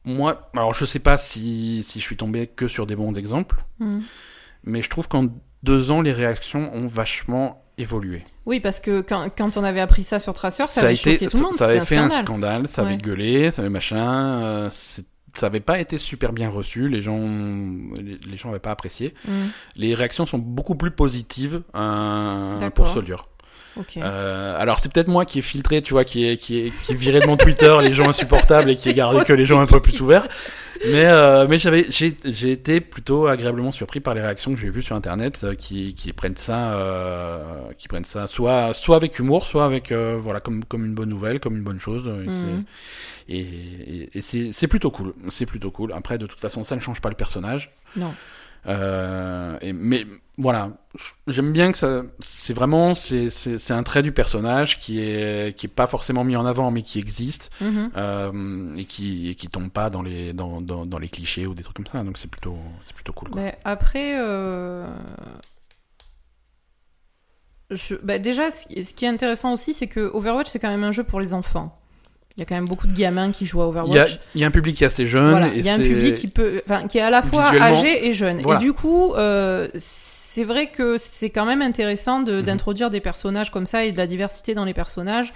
moi, alors je sais pas si, si je suis tombé que sur des bons exemples, Mhm. mais je trouve qu'en deux ans, les réactions ont vachement évolué. Oui, parce que quand, quand on avait appris ça sur Tracer, ça, avait été, choqué tout le monde. ça avait fait un scandale. ça avait gueulé, ça avait machin. euh, ça avait pas été super bien reçu, les gens, les, gens avaient pas apprécié. Mhm. Les réactions sont beaucoup plus positives euh, pour Soldier. Euh, alors c'est peut-être moi qui ai filtré, tu vois, qui est qui est qui viré de mon Twitter les gens insupportables et qui ai gardé que les gens un peu plus ouverts. Mais euh, mais j'avais j'ai j'ai été plutôt agréablement surpris par les réactions que j'ai vues sur internet euh, qui qui prennent ça qui prennent ça soit soit avec humour, soit avec voilà comme comme une bonne nouvelle, comme une bonne chose. Et Mhm. c'est- et, et, et c'est c'est plutôt cool, c'est plutôt cool. Après de toute façon ça ne change pas le personnage. Non. Euh, et, mais voilà, j'aime bien que ça, c'est vraiment, c'est, un trait du personnage qui est, qui est pas forcément mis en avant, mais qui existe Mhm. euh, et qui, et qui tombe pas dans les, dans, dans, dans les clichés ou des trucs comme ça. Donc c'est plutôt, c'est plutôt cool. Quoi. Mais après, euh, je- bah, déjà, ce qui est intéressant aussi, c'est que Overwatch, c'est quand même un jeu pour les enfants. Il y a quand même beaucoup de gamins qui jouent à Overwatch. il y a un public qui est assez jeune Voilà, et il y a un public qui peut, qui est à la fois âgé et jeune. voilà. Et du coup, euh, c'est vrai que c'est quand même intéressant de- Mhm. d'introduire des personnages comme ça et de la diversité dans les personnages,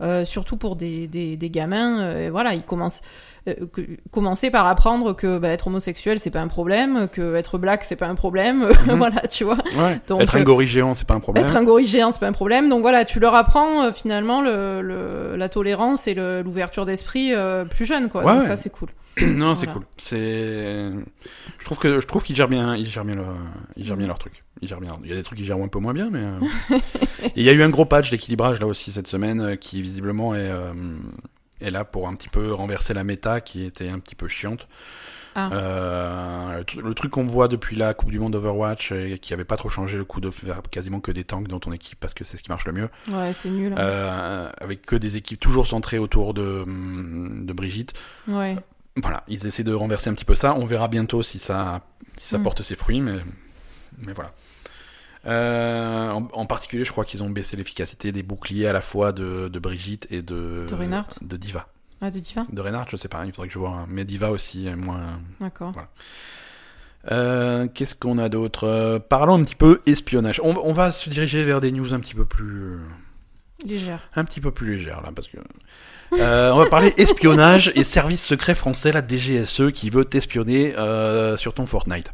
euh, surtout pour des, des, des gamins. euh, voilà, ils commencent. Euh, que- commencer par apprendre que bah, être homosexuel c'est pas un problème, que être black c'est pas un problème, Mhm. voilà, tu vois. Ouais. Donc, Être un euh, gorille géant, c'est pas un problème. Être un gorille géant, c'est pas un problème. Donc voilà, tu leur apprends euh, finalement le, le- la tolérance et l'ouverture d'esprit plus jeune, quoi. Ouais, Donc ouais. ça, c'est cool. non, c'est cool. C'est, je trouve que je trouve qu'ils gèrent bien, ils gèrent bien leur, ils gèrent bien leur truc. Ils gèrent bien. Il y a des trucs qui gèrent un peu moins bien, mais il y a eu un gros patch d'équilibrage là aussi cette semaine qui visiblement est euh, est là pour un petit peu renverser la méta qui était un petit peu chiante. Ah. Euh, le tru- le truc qu'on voit depuis la Coupe du Monde Overwatch et qui avait pas trop changé le coup de faire quasiment que des tanks dans ton équipe parce que c'est ce qui marche le mieux. Ouais, c'est nul. hein. Euh, avec que des équipes toujours centrées autour de, de Brigitte. Ouais. Voilà, ils essaient de renverser un petit peu ça. On verra bientôt si ça, si ça Mm. porte ses fruits, mais, mais voilà. Euh, en, en particulier, je crois qu'ils ont baissé l'efficacité des boucliers à la fois de, de Brigitte et de, De Reinhardt de Diva. Ah, de Diva De Reinhardt, je sais pas, il faudrait que je vois. un- Mais Diva aussi, moins. D'accord. Euh, Qu'est-ce qu'on a d'autre? Euh, Parlons un petit peu espionnage. On, on va se diriger vers des news un petit peu plus Légère. un petit peu plus légère là parce que euh, on va parler espionnage et service secret français la DGSE qui veut t'espionner sur ton Fortnite.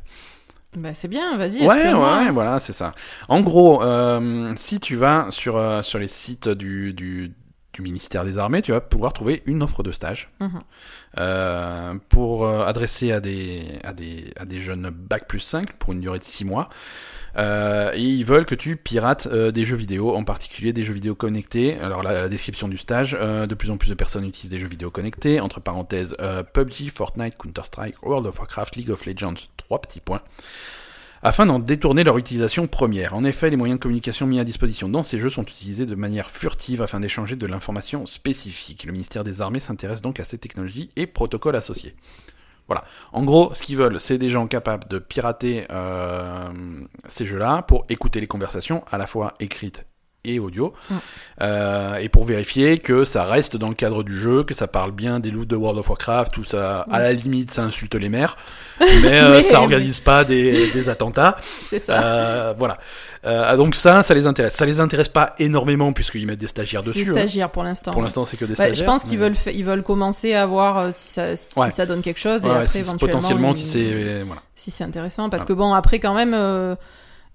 Bah, c'est bien, vas-y. Ouais, ouais, voilà, c'est ça. En gros, euh, si tu vas sur euh, sur les sites du, du du ministère des Armées, tu vas pouvoir trouver une offre de stage Mhm. euh, pour adresser à des à des à des jeunes bac plus 5 pour une durée de 6 mois. Euh, et ils veulent que tu pirates euh, des jeux vidéo, en particulier des jeux vidéo connectés. Alors la, la description du stage, euh, de plus en plus de personnes utilisent des jeux vidéo connectés, entre parenthèses PUBG, Fortnite, Counter-Strike, World of Warcraft, League of Legends, trois petits points, afin d'en détourner leur utilisation première. En effet, les moyens de communication mis à disposition dans ces jeux sont utilisés de manière furtive afin d'échanger de l'information spécifique. Le ministère des Armées s'intéresse donc à ces technologies et protocoles associés. Voilà. En gros, ce qu'ils veulent, c'est des gens capables de pirater euh, ces jeux-là pour écouter les conversations, à la fois écrites et audio, Mm. euh, et pour vérifier que ça reste dans le cadre du jeu, que ça parle bien des loots de World of Warcraft, tout ça, à la limite, ça insulte les mères, mais, euh, Mais- ça organise pas des, des attentats. C'est ça. Euh, voilà. Euh, donc ça, ça les intéresse. Ça les intéresse pas énormément puisqu'ils mettent des stagiaires dessus. hein. stagiaire pour l'instant. Pour l'instant, c'est que des stagiaires. je pense qu'ils veulent, ils veulent commencer à voir euh, si ça, si Ouais. ça donne quelque chose et Ouais, après si- éventuellement potentiellement, ils- si c'est voilà. si c'est intéressant parce Voilà. que bon après quand même euh,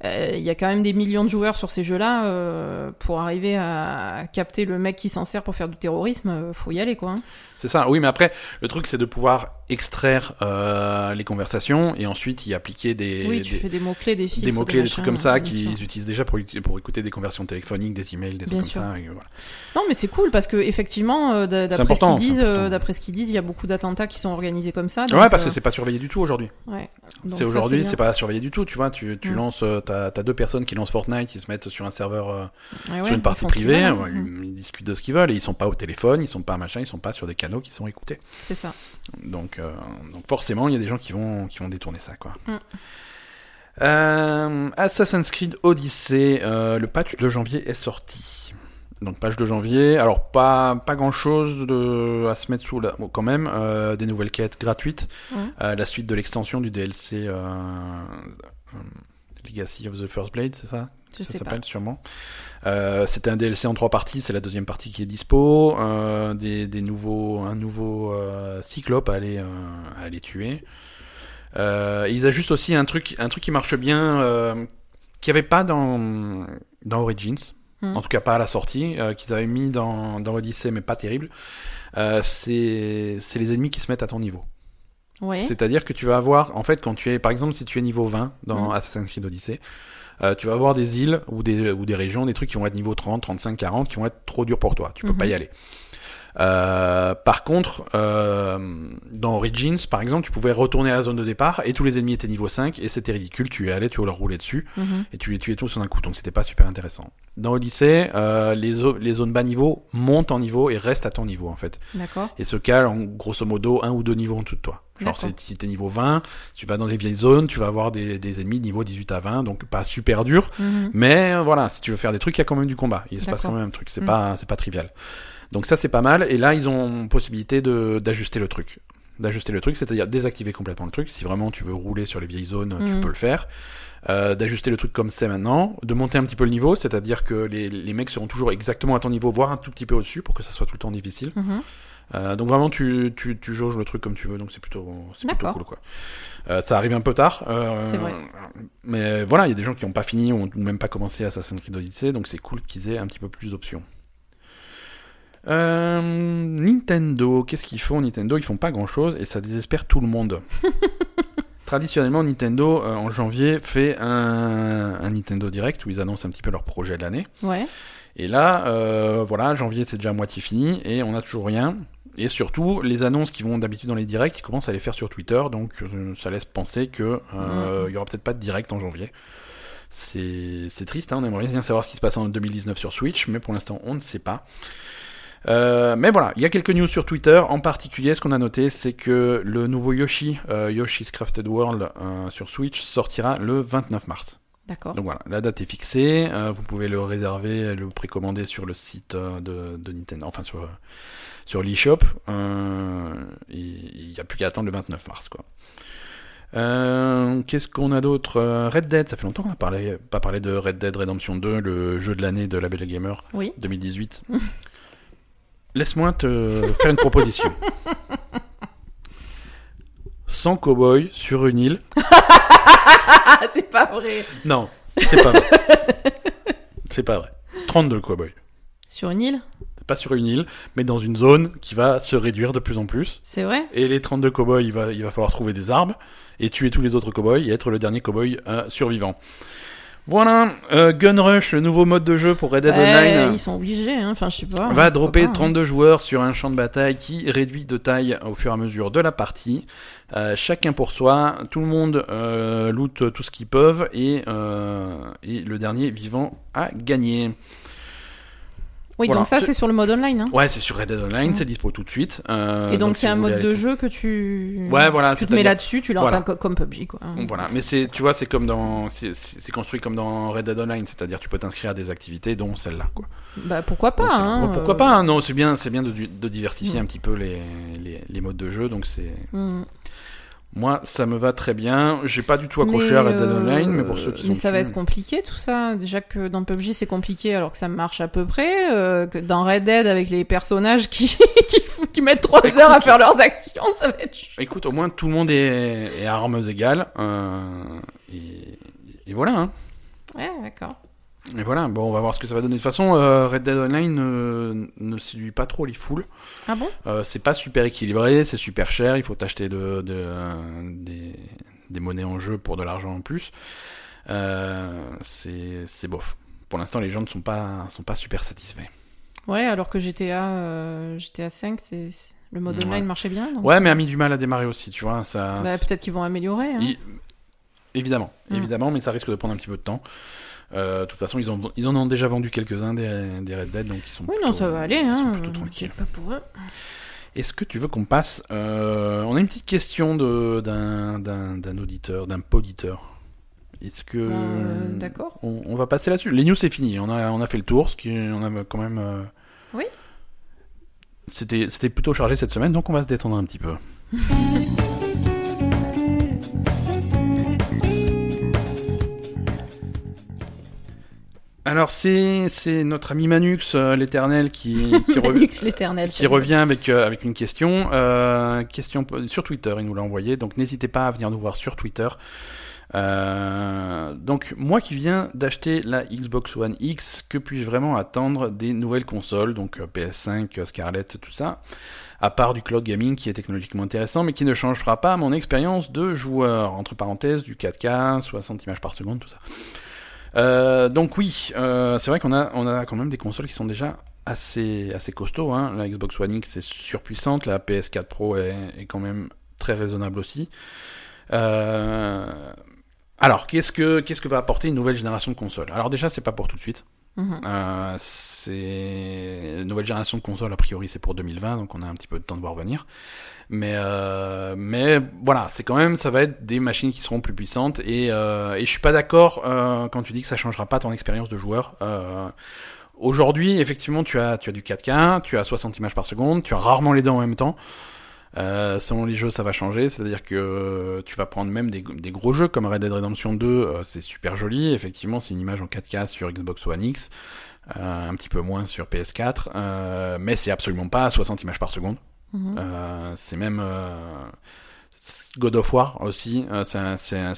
euh, il y a quand même des millions de joueurs sur ces jeux-là euh, pour arriver à capter le mec qui s'en sert pour faire du terrorisme euh, faut y aller quoi hein. C'est ça. Oui, mais après, le truc, c'est de pouvoir extraire euh, les conversations et ensuite y appliquer des, oui tu des, fais des mots clés des filtres des mots-clés, des trucs comme ça qu'ils utilisent déjà pour, pour écouter des conversions téléphoniques, des emails, des trucs comme ça. et voilà. non mais c'est cool parce que effectivement euh, d'a- d'après ce important, qu'ils disent c'est euh, d'après ce qu'ils disent il y a beaucoup d'attentats qui sont organisés comme ça ouais, parce que c'est pas surveillé du tout aujourd'hui. ouais. C'est aujourd'hui, c'est pas surveillé du tout. Tu vois, tu, tu Mm. lances, t'as as deux personnes qui lancent Fortnite, ils se mettent sur un serveur, euh, Ouais, sur une partie privée, ils, ils discutent de ce qu'ils veulent et ils sont pas au téléphone, ils sont pas machin, ils sont pas sur des canaux qui sont écoutés. c'est ça Donc, euh, donc forcément, il y a des gens qui vont, qui vont détourner ça, quoi. Mm. Euh, Assassin's Creed Odyssey, euh, le patch de janvier est sorti. Donc patch de janvier, alors pas pas grand chose de, à se mettre sous la, bon, quand même, euh, des nouvelles quêtes gratuites, Ouais. euh, la suite de l'extension du DLC Legacy of the First Blade, c'est ça? Je ça s'appelle sûrement. Euh, C'était un DLC en trois parties, c'est la deuxième partie qui est dispo. Euh, des, des nouveaux, un nouveau euh, cyclope à aller, euh, à aller tuer. Ils ajustent aussi un truc, un truc qui marche bien, qu'il n'y avait pas dans, dans Origins. Hmm. En tout cas pas à la sortie, qu'ils avaient mis dans, dans Odyssey, mais pas terrible. C'est les ennemis qui se mettent à ton niveau. ouais C'est-à-dire que tu vas avoir, en fait, quand tu es, par exemple, si tu es niveau 20 dans Mhm. Assassin's Creed Odyssey, euh, tu vas avoir des îles ou des, ou des régions, des trucs qui vont être niveau 30, 35, 40, qui vont être trop durs pour toi. Tu peux Mhm. pas y aller. Euh, par contre, euh, dans Origins, par exemple, tu pouvais retourner à la zone de départ et tous les ennemis étaient niveau 5 et c'était ridicule. Tu y allais, tu leur roulais dessus Mhm. et tu les tuais tous en un coup, donc c'était pas super intéressant. Dans Odyssey, euh, les, zo- les zones bas niveau montent en niveau et restent à ton niveau en fait d'accord et se calent en grosso modo un ou deux niveaux en dessous de toi. Genre si t'es niveau 20, tu vas dans les vieilles zones, tu vas avoir des, des ennemis de niveau 18 à 20, donc pas super dur, Mhm. mais euh, voilà, si tu veux faire des trucs, il y a quand même du combat. Il se passe quand même un truc, c'est Mm. pas c'est pas trivial. Donc ça c'est pas mal, et là ils ont possibilité de d'ajuster le truc. D'ajuster le truc, c'est-à-dire désactiver complètement le truc. Si vraiment tu veux rouler sur les vieilles zones, tu Mhm. peux le faire. Euh, d'ajuster le truc comme c'est maintenant, de monter un petit peu le niveau, c'est-à-dire que les, les mecs seront toujours exactement à ton niveau, voire un tout petit peu au-dessus pour que ça soit tout le temps difficile. Mhm. Euh, donc vraiment, tu, tu, tu jauges le truc comme tu veux, donc c'est plutôt, c'est plutôt cool quoi. Euh, ça arrive un peu tard. euh, C'est vrai. Mais voilà, il y a des gens qui n'ont pas fini ou ou même pas commencé Assassin's Creed Odyssey, donc c'est cool qu'ils aient un petit peu plus d'options. Euh, Nintendo, qu'est-ce qu'ils font Nintendo, ils font pas grand chose et ça désespère tout le monde. Traditionnellement, Nintendo euh, en janvier fait un, un Nintendo Direct où ils annoncent un petit peu leur projet de l'année. Ouais. Et là, euh, voilà, janvier c'est déjà à moitié fini et on n'a toujours rien. Et surtout, les annonces qui vont d'habitude dans les directs, ils commencent à les faire sur Twitter, donc ça laisse penser que euh, il y aura peut-être pas de direct en janvier. C'est c'est triste, hein, on aimerait bien savoir ce qui se passe en 2019 sur Switch, mais pour l'instant on ne sait pas. Euh, mais voilà, il y a quelques news sur Twitter. En particulier, ce qu'on a noté, c'est que le nouveau Yoshi, euh, Yoshi's Crafted World euh, sur Switch, sortira le 29 mars. D'accord. Donc voilà, la date est fixée. vous pouvez le réserver, le précommander sur le site de, de Nintendo, enfin sur, sur l'eShop. Il n'y a plus qu'à attendre le 29 mars, quoi. Euh, Qu'est-ce qu'on a d'autre? Red Dead, ça fait longtemps qu'on n'a parlé, pas parlé de Red Dead Redemption 2, le jeu de l'année de la Belle Gamer Oui. 2018. Laisse-moi te faire une proposition. Sans cowboy sur une île. C'est pas vrai. Non, c'est pas vrai. c'est pas vrai. 32 cowboys. Sur une île? Pas sur une île, mais dans une zone qui va se réduire de plus en plus. C'est vrai? Et les 32 cowboys, il va, il va falloir trouver des armes et tuer tous les autres cowboys et être le dernier cowboy euh, survivant. Voilà, euh, Gun Rush, le nouveau mode de jeu pour Red Dead Ouais, Online, Ils sont obligés, hein. enfin je sais pas. va dropper pourquoi pas, hein. 32 joueurs sur un champ de bataille qui réduit de taille au fur et à mesure de la partie. Euh, chacun pour soi, tout le monde euh, loot tout ce qu'ils peuvent et, euh, et le dernier vivant a gagné. Oui, Voilà. donc ça C'est- sur le mode online. Hein. Ouais, c'est sur Red Dead Online, Ouais. c'est dispo tout de suite. Euh, Et donc c'est un mode de jeu que tu. Ouais, voilà, Tu te mets là-dessus, tu l'as Voilà. enfin, comme PUBG quoi. Voilà, mais c'est, tu vois, c'est comme dans, c'est, construit comme dans Red Dead Online, c'est-à-dire tu peux t'inscrire à des activités, dont celle-là, quoi. Bah pourquoi pas Donc, hein, bon, pourquoi euh, pas hein, Non, c'est bien, c'est bien de, de diversifier Mm. un petit peu les, les, les modes de jeu, donc c'est, hmm. Moi, ça me va très bien. J'ai pas du tout accroché Mais, à Red Dead euh, Online, mais pour ceux qui Mais sont ça va être compliqué tout ça. Déjà que dans PUBG c'est compliqué alors que ça marche à peu près. euh, que dans Red Dead avec les personnages qui, qui, qui mettent 3 Écoute. heures à faire leurs actions, ça va être chaud. Écoute, au moins tout le monde est, est à armes égales, euh, et, et voilà. Hein. Ouais, d'accord. Et voilà, bon, on va voir ce que ça va donner. De toute façon, euh, Red Dead Online euh, ne séduit pas trop les foules. Ah bon? Euh, c'est pas super équilibré, c'est super cher, il faut t'acheter de, de, des, des monnaies en jeu pour de l'argent en plus. C'est bof. Pour l'instant, les gens ne sont pas, sont pas super satisfaits. Ouais, alors que GTA, GTA 5, c'est c'est- le mode Ouais. online marchait bien. donc- Ouais, mais a mis du mal à démarrer aussi, tu vois. Ça, Bah, peut-être qu'ils vont améliorer. hein. Il- Évidemment, Mm. évidemment, mais ça risque de prendre un petit peu de temps. Euh, de toute façon, ils, ont, ils en ont déjà vendu quelques-uns des, des Red Dead, donc ils sont Oui, non, plutôt- ça va aller. ils sont Hein. plutôt tranquilles. Pas pour eux. Est-ce que tu veux qu'on passe euh, On a une petite question d'un auditeur, d'un poditeur. Est-ce que Euh, D'accord. on, on va passer là-dessus? Les news c'est fini. On a on a fait le tour, ce qui on a quand même. euh, Oui. C'était plutôt chargé cette semaine, donc on va se détendre un petit peu. Alors c'est notre ami Manux euh, l'éternel qui qui, re- Manux l'éternel. qui revient avec, euh, avec une question. Euh, question sur Twitter, il nous l'a envoyé. Donc n'hésitez pas à venir nous voir sur Twitter. Donc moi qui viens d'acheter la Xbox One X, que puis-je vraiment attendre des nouvelles consoles, donc euh, PS5, euh, Scarlett, tout ça, à part du cloud gaming qui est technologiquement intéressant, mais qui ne changera pas mon expérience de joueur, entre parenthèses, du 4K, 60 images par seconde, tout ça. Euh, donc oui, euh, c'est vrai qu'on a, on a quand même des consoles qui sont déjà assez, assez costauds. Hein. La Xbox One X est surpuissante, la PS4 Pro est, quand même très raisonnable aussi. Euh, alors, qu'est-ce que, qu'est-ce que va apporter une nouvelle génération de consoles? Alors déjà, c'est pas pour tout de suite. Mhm. Euh, c'est nouvelle génération de consoles a priori c'est pour 2020 donc on a un petit peu de temps de voir venir mais euh, mais voilà c'est quand même ça va être des machines qui seront plus puissantes et euh, et je suis pas d'accord euh, quand tu dis que ça changera pas ton expérience de joueur euh, aujourd'hui effectivement tu as tu as du 4K tu as 60 images par seconde tu as rarement les deux en même temps euh, selon les jeux, ça va changer. C'est-à-dire que euh, tu vas prendre même des, des gros jeux comme Red Dead Redemption 2, euh, c'est super joli. Effectivement, c'est une image en 4K sur Xbox One X, euh, un petit peu moins sur PS4, euh, mais c'est absolument pas à 60 images par seconde. Mhm. C'est même God of War aussi, euh, c'est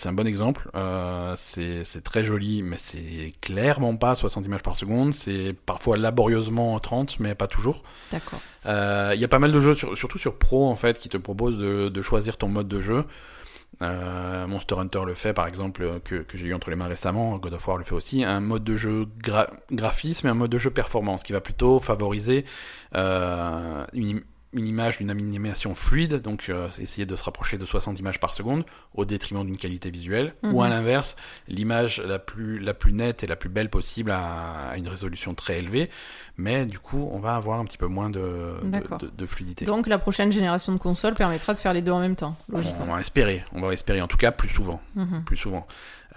un, bon exemple. Euh, c'est très joli, mais c'est clairement pas 60 images par seconde. C'est parfois laborieusement 30, mais pas toujours. D'accord. Euh, Il y a pas mal de jeux, sur- surtout sur Pro en fait, qui te proposent de, de choisir ton mode de jeu. Monster Hunter le fait par exemple, que, que j'ai eu entre les mains récemment, God of War le fait aussi, un mode de jeu gra- graphisme et un mode de jeu performance qui va plutôt favoriser une, une image d'une animation fluide, donc euh, essayer de se rapprocher de 60 images par seconde au détriment d'une qualité visuelle, Mhm. ou à l'inverse, l'image la plus, la plus nette et la plus belle possible à, à une résolution très élevée, mais du coup on va avoir un petit peu moins de, D'accord. de, de- de fluidité. Donc la prochaine génération de consoles permettra de faire les deux en même temps, logiquement. on va espérer, on va espérer en tout cas plus souvent, Mhm. plus souvent.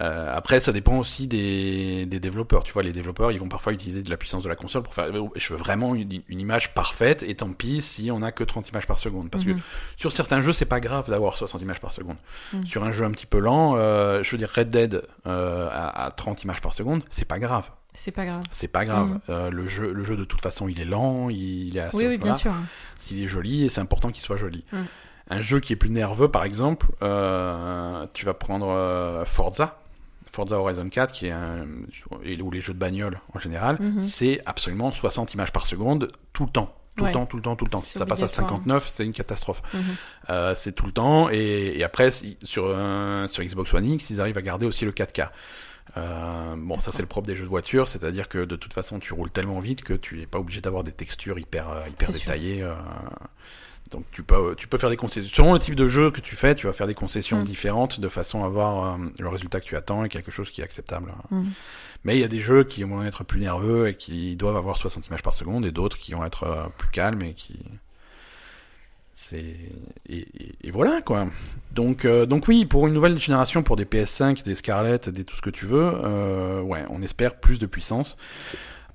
Euh, après, ça dépend aussi des, des développeurs. Tu vois, les développeurs, ils vont parfois utiliser de la puissance de la console pour faire. Je veux vraiment une, une image parfaite, et tant pis si on a que 30 images par seconde. Parce Mhm. que sur certains jeux, c'est pas grave d'avoir 60 images par seconde. Mhm. Sur un jeu un petit peu lent, euh, je veux dire Red Dead euh, à, à 30 images par seconde, c'est pas grave. C'est pas grave. C'est pas grave. Mhm. Euh, le jeu, le jeu de toute façon, il est lent, il, est assez. Oui, oui, bien sûr. S'il est joli, et c'est important qu'il soit joli. Un jeu qui est plus nerveux, par exemple, euh, tu vas prendre euh, Forza, Forza Horizon 4, qui est un, et- ou les jeux de bagnole en général, Mhm. c'est absolument 60 images par seconde tout le temps. Tout Ouais. le temps, tout le temps, tout le temps. Si ça passe à obligatoire. 59, c'est une catastrophe. Mhm. Euh, c'est tout le temps. Et, et après, sur, un- sur Xbox One X, ils arrivent à garder aussi le 4K. Euh, bon, ça c'est le propre des jeux de voiture, c'est-à-dire que de toute façon tu roules tellement vite que tu n'es pas obligé d'avoir des textures hyper euh, hyper détaillées. euh, donc tu peux tu peux faire des concessions. Selon le type de jeu que tu fais, tu vas faire des concessions Mm. différentes de façon à avoir euh, le résultat que tu attends et quelque chose qui est acceptable. Mhm. Mais il y a des jeux qui vont être plus nerveux et qui doivent avoir 60 images par seconde et d'autres qui vont être euh, plus calmes et qui c'est et, et- et voilà quoi. Donc euh, donc oui pour une nouvelle génération pour des PS5, des Scarlett, des tout ce que tu veux, euh, ouais on espère plus de puissance.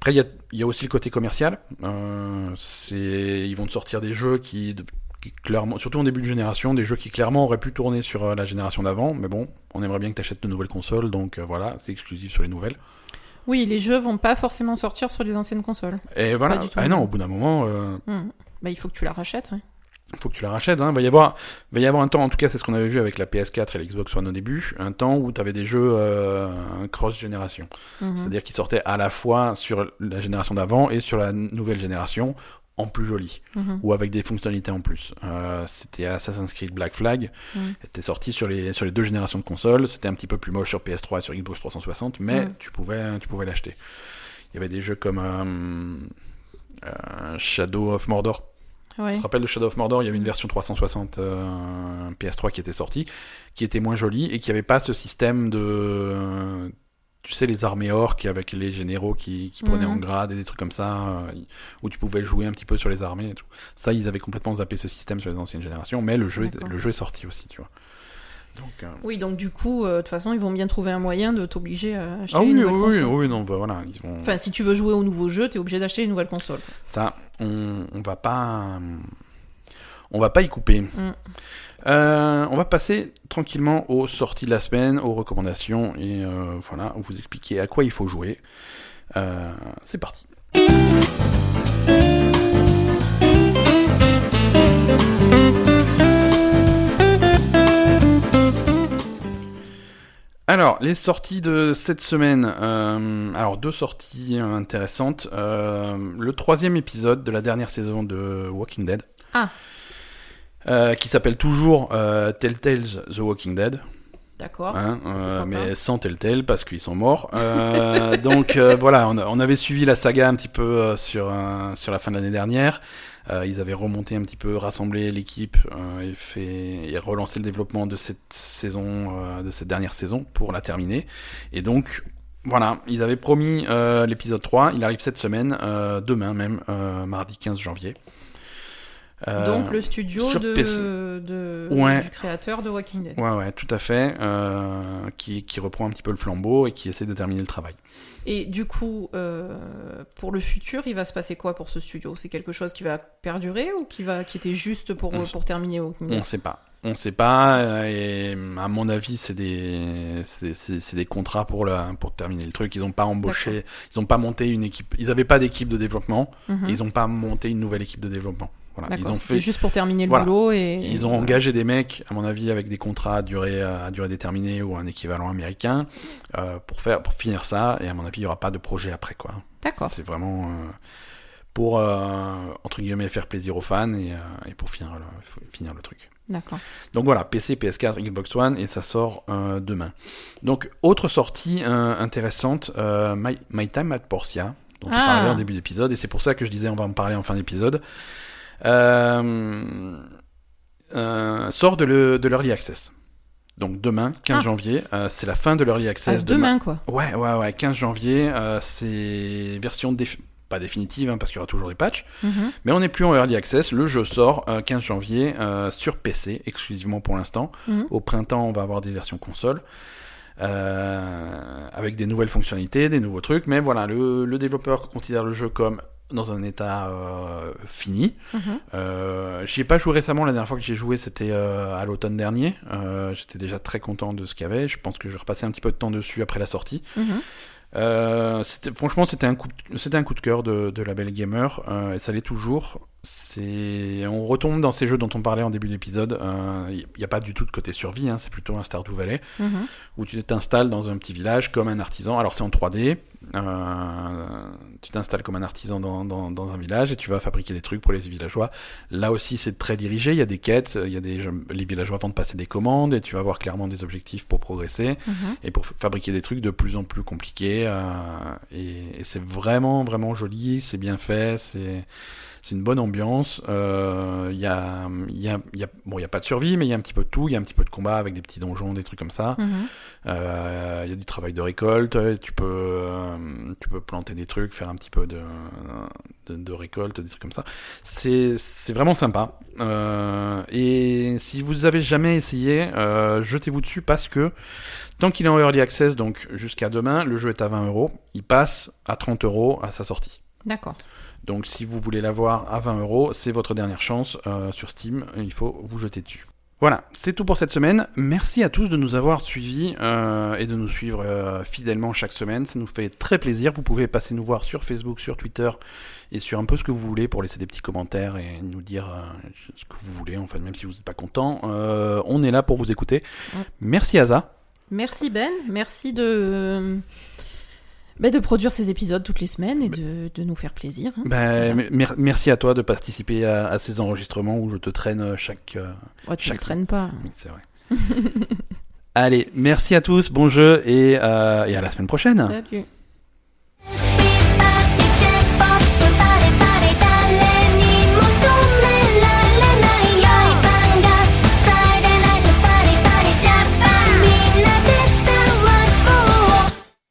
Après il y a, il y a aussi le côté commercial. Euh, ils vont te sortir des jeux qui, clairement surtout en début de génération des jeux qui clairement auraient pu tourner sur euh, la génération d'avant, mais bon on aimerait bien que tu achètes de nouvelles consoles donc euh, voilà c'est exclusif sur les nouvelles. Oui, les jeux vont pas forcément sortir sur les anciennes consoles. Et voilà. Ah non, au bout d'un moment, euh, Mhm. Bah, il faut que tu la rachètes. ouais. Faut que tu la rachètes. Hein. Va y avoir, va y avoir un temps. En tout cas, c'est ce qu'on avait vu avec la PS4 et la Xbox One au début, un temps où tu avais des jeux euh, cross génération, Mhm. c'est-à-dire qui sortaient à la fois sur la génération d'avant et sur la nouvelle génération en plus joli Mhm. ou avec des fonctionnalités en plus. Euh, c'était Assassin's Creed Black Flag, Mhm. était sorti sur les sur les deux générations de consoles. C'était un petit peu plus moche sur PS3 et sur Xbox 360, mais Mhm. tu pouvais tu pouvais l'acheter. Il y avait des jeux comme euh, Shadow of Mordor Ouais. tu te rappelles de Shadow of Mordor Il y avait une version 360 euh, PS3 qui était sortie, qui était moins jolie et qui avait pas ce système de, tu sais, les armées orques avec les généraux qui, qui prenaient Mhm. en grade et des trucs comme ça, euh, où tu pouvais jouer un petit peu sur les armées et tout. Ça, ils avaient complètement zappé ce système sur les anciennes générations, mais le jeu, est, le jeu est sorti aussi, tu vois. Donc, euh, Oui, donc du coup, euh, de toute façon, ils vont bien trouver un moyen de t'obliger à acheter Ah une oui, nouvelle oui, oui, console. oui, non, bah voilà, ils vont... Enfin, si tu veux jouer au nouveau jeu, t'es obligé d'acheter une nouvelle console. Ça, on, on va pas, on va pas y couper. Mm. Euh, on va passer tranquillement aux sorties de la semaine, aux recommandations et euh, voilà, vous expliquer à quoi il faut jouer. Euh, c'est parti. Alors, les sorties de cette semaine. euh, alors, deux sorties intéressantes. Euh, le troisième épisode de la dernière saison de Walking Dead. Ah. Euh, qui s'appelle toujours Telltale's The Walking Dead. D'accord. Hein, mais sans Telltale parce qu'ils sont morts. Donc voilà, on, on avait suivi la saga un petit peu sur sur la fin de l'année dernière. Euh, ils avaient remonté un petit peu, rassemblé l'équipe euh, et fait et relancé le développement de cette saison, euh, de cette dernière saison pour la terminer. Et donc voilà, ils avaient promis euh, l'épisode 3. Il arrive cette semaine, euh, demain même, euh, mardi 15 janvier. Donc le studio de, de- Ouais. du créateur de Walking Dead. Ouais, ouais, tout à fait. Qui, qui reprend un petit peu le flambeau et qui essaie de terminer le travail. Et du coup, euh, pour le futur, il va se passer quoi pour ce studio? C'est quelque chose qui va perdurer ou qui va qui était juste pour, On pour terminer On Dead sait pas. On sait pas. euh, Et à mon avis, c'est des, c'est, des contrats pour la, pour terminer le truc. Ils ont pas embauché, ils ont pas monté une équipe. Ils avaient pas d'équipe de développement. Mhm. et Ils ont pas monté une nouvelle équipe de développement. Voilà, ils ont fait, juste pour terminer le Voilà. boulot et. ils ont engagé des mecs, à mon avis, avec des contrats à durée, à durée déterminée ou un équivalent américain, euh, pour faire, pour finir ça. Et à mon avis, il y aura pas de projet après, quoi. D'accord. C'est vraiment euh, pour euh, entre guillemets faire plaisir aux fans et, et pour finir le, finir le truc. D'accord. Donc voilà, PC, PS4, Xbox One et ça sort euh, demain. Donc autre sortie euh, intéressante, euh, My, My Time at Portia, dont on Ah. parlait en début d'épisode et c'est pour ça que je disais on va en parler en fin d'épisode. Euh, euh, sort de le- de l'early access. Donc demain, 15 Ah. janvier, euh, c'est la fin de l'early Ah, access. de demain, quoi. Ouais, ouais, ouais, 15 janvier, euh, c'est version défi- pas définitive hein, parce qu'il y aura toujours des patchs, Mhm. mais on n'est plus en early access. Le jeu sort euh, 15 janvier sur PC exclusivement pour l'instant. Mhm. Au printemps, on va avoir des versions console. avec des nouvelles fonctionnalités, des nouveaux trucs, mais voilà, le, le développeur considère le jeu comme dans un état euh, fini. Mhm. Euh, j'y ai pas joué récemment, la dernière fois que j'ai joué c'était euh, à l'automne dernier. Euh, J'étais déjà très content de ce qu'il y avait. Je pense que je vais repasser un petit peu de temps dessus après la sortie. Mhm. Euh, franchement, c'était un coup, de- c'était un coup de cœur de, de la belle gamer, euh, et ça l'est toujours. C'est, on retombe dans ces jeux dont on parlait en début d'épisode. Il n'y a pas du tout de côté survie, hein, c'est plutôt un Stardew Valley Mhm. où tu t'installes dans un petit village comme un artisan. Alors c'est en 3D. euh, tu t'installes comme un artisan dans, dans, dans un village et tu vas fabriquer des trucs pour les villageois. Là aussi c'est très dirigé. Il y a des quêtes, il y a des les villageois vont te passer des commandes et tu vas avoir clairement des objectifs pour progresser Mhm. et pour fabriquer des trucs de plus en plus compliqués. euh, et et c'est vraiment vraiment joli, c'est bien fait, c'est c'est une bonne ambiance. Euh, Il y a il y a il y a bon il y a pas de survie mais il y a un petit peu de tout. Il y a un petit peu de combat avec des petits donjons, des trucs comme ça. Mhm. Euh, Il y a du travail de récolte. Tu peux euh, tu peux planter des trucs, faire un petit peu de de, de récolte, des trucs comme ça. C'est c'est vraiment sympa. Euh, et si vous avez jamais essayé, euh, jetez-vous dessus parce que tant qu'il est en early access, donc jusqu'à demain, le jeu est à 20 euros. Il passe à 30 euros à sa sortie. D'accord. Donc si vous voulez l'avoir à 20 euros, c'est votre dernière chance euh, sur Steam. Il faut vous jeter dessus. Voilà, c'est tout pour cette semaine. Merci à tous de nous avoir suivis euh, et de nous suivre euh, fidèlement chaque semaine. Ça nous fait très plaisir. Vous pouvez passer nous voir sur Facebook, sur Twitter et sur un peu ce que vous voulez pour laisser des petits commentaires et nous dire euh, ce que vous voulez. Enfin, même si vous n'êtes pas content, on est là pour vous écouter. Merci Asa. Merci Ben, merci de, ben, de produire ces épisodes toutes les semaines et de, de nous faire plaisir. hein. Voilà. mer- merci à toi de participer à, à ces enregistrements où je te traîne chaque. euh, Ouais, tu ne traînes pas. Oui, c'est vrai. Allez, merci à tous, bon jeu et, euh, et à la semaine prochaine. Salut.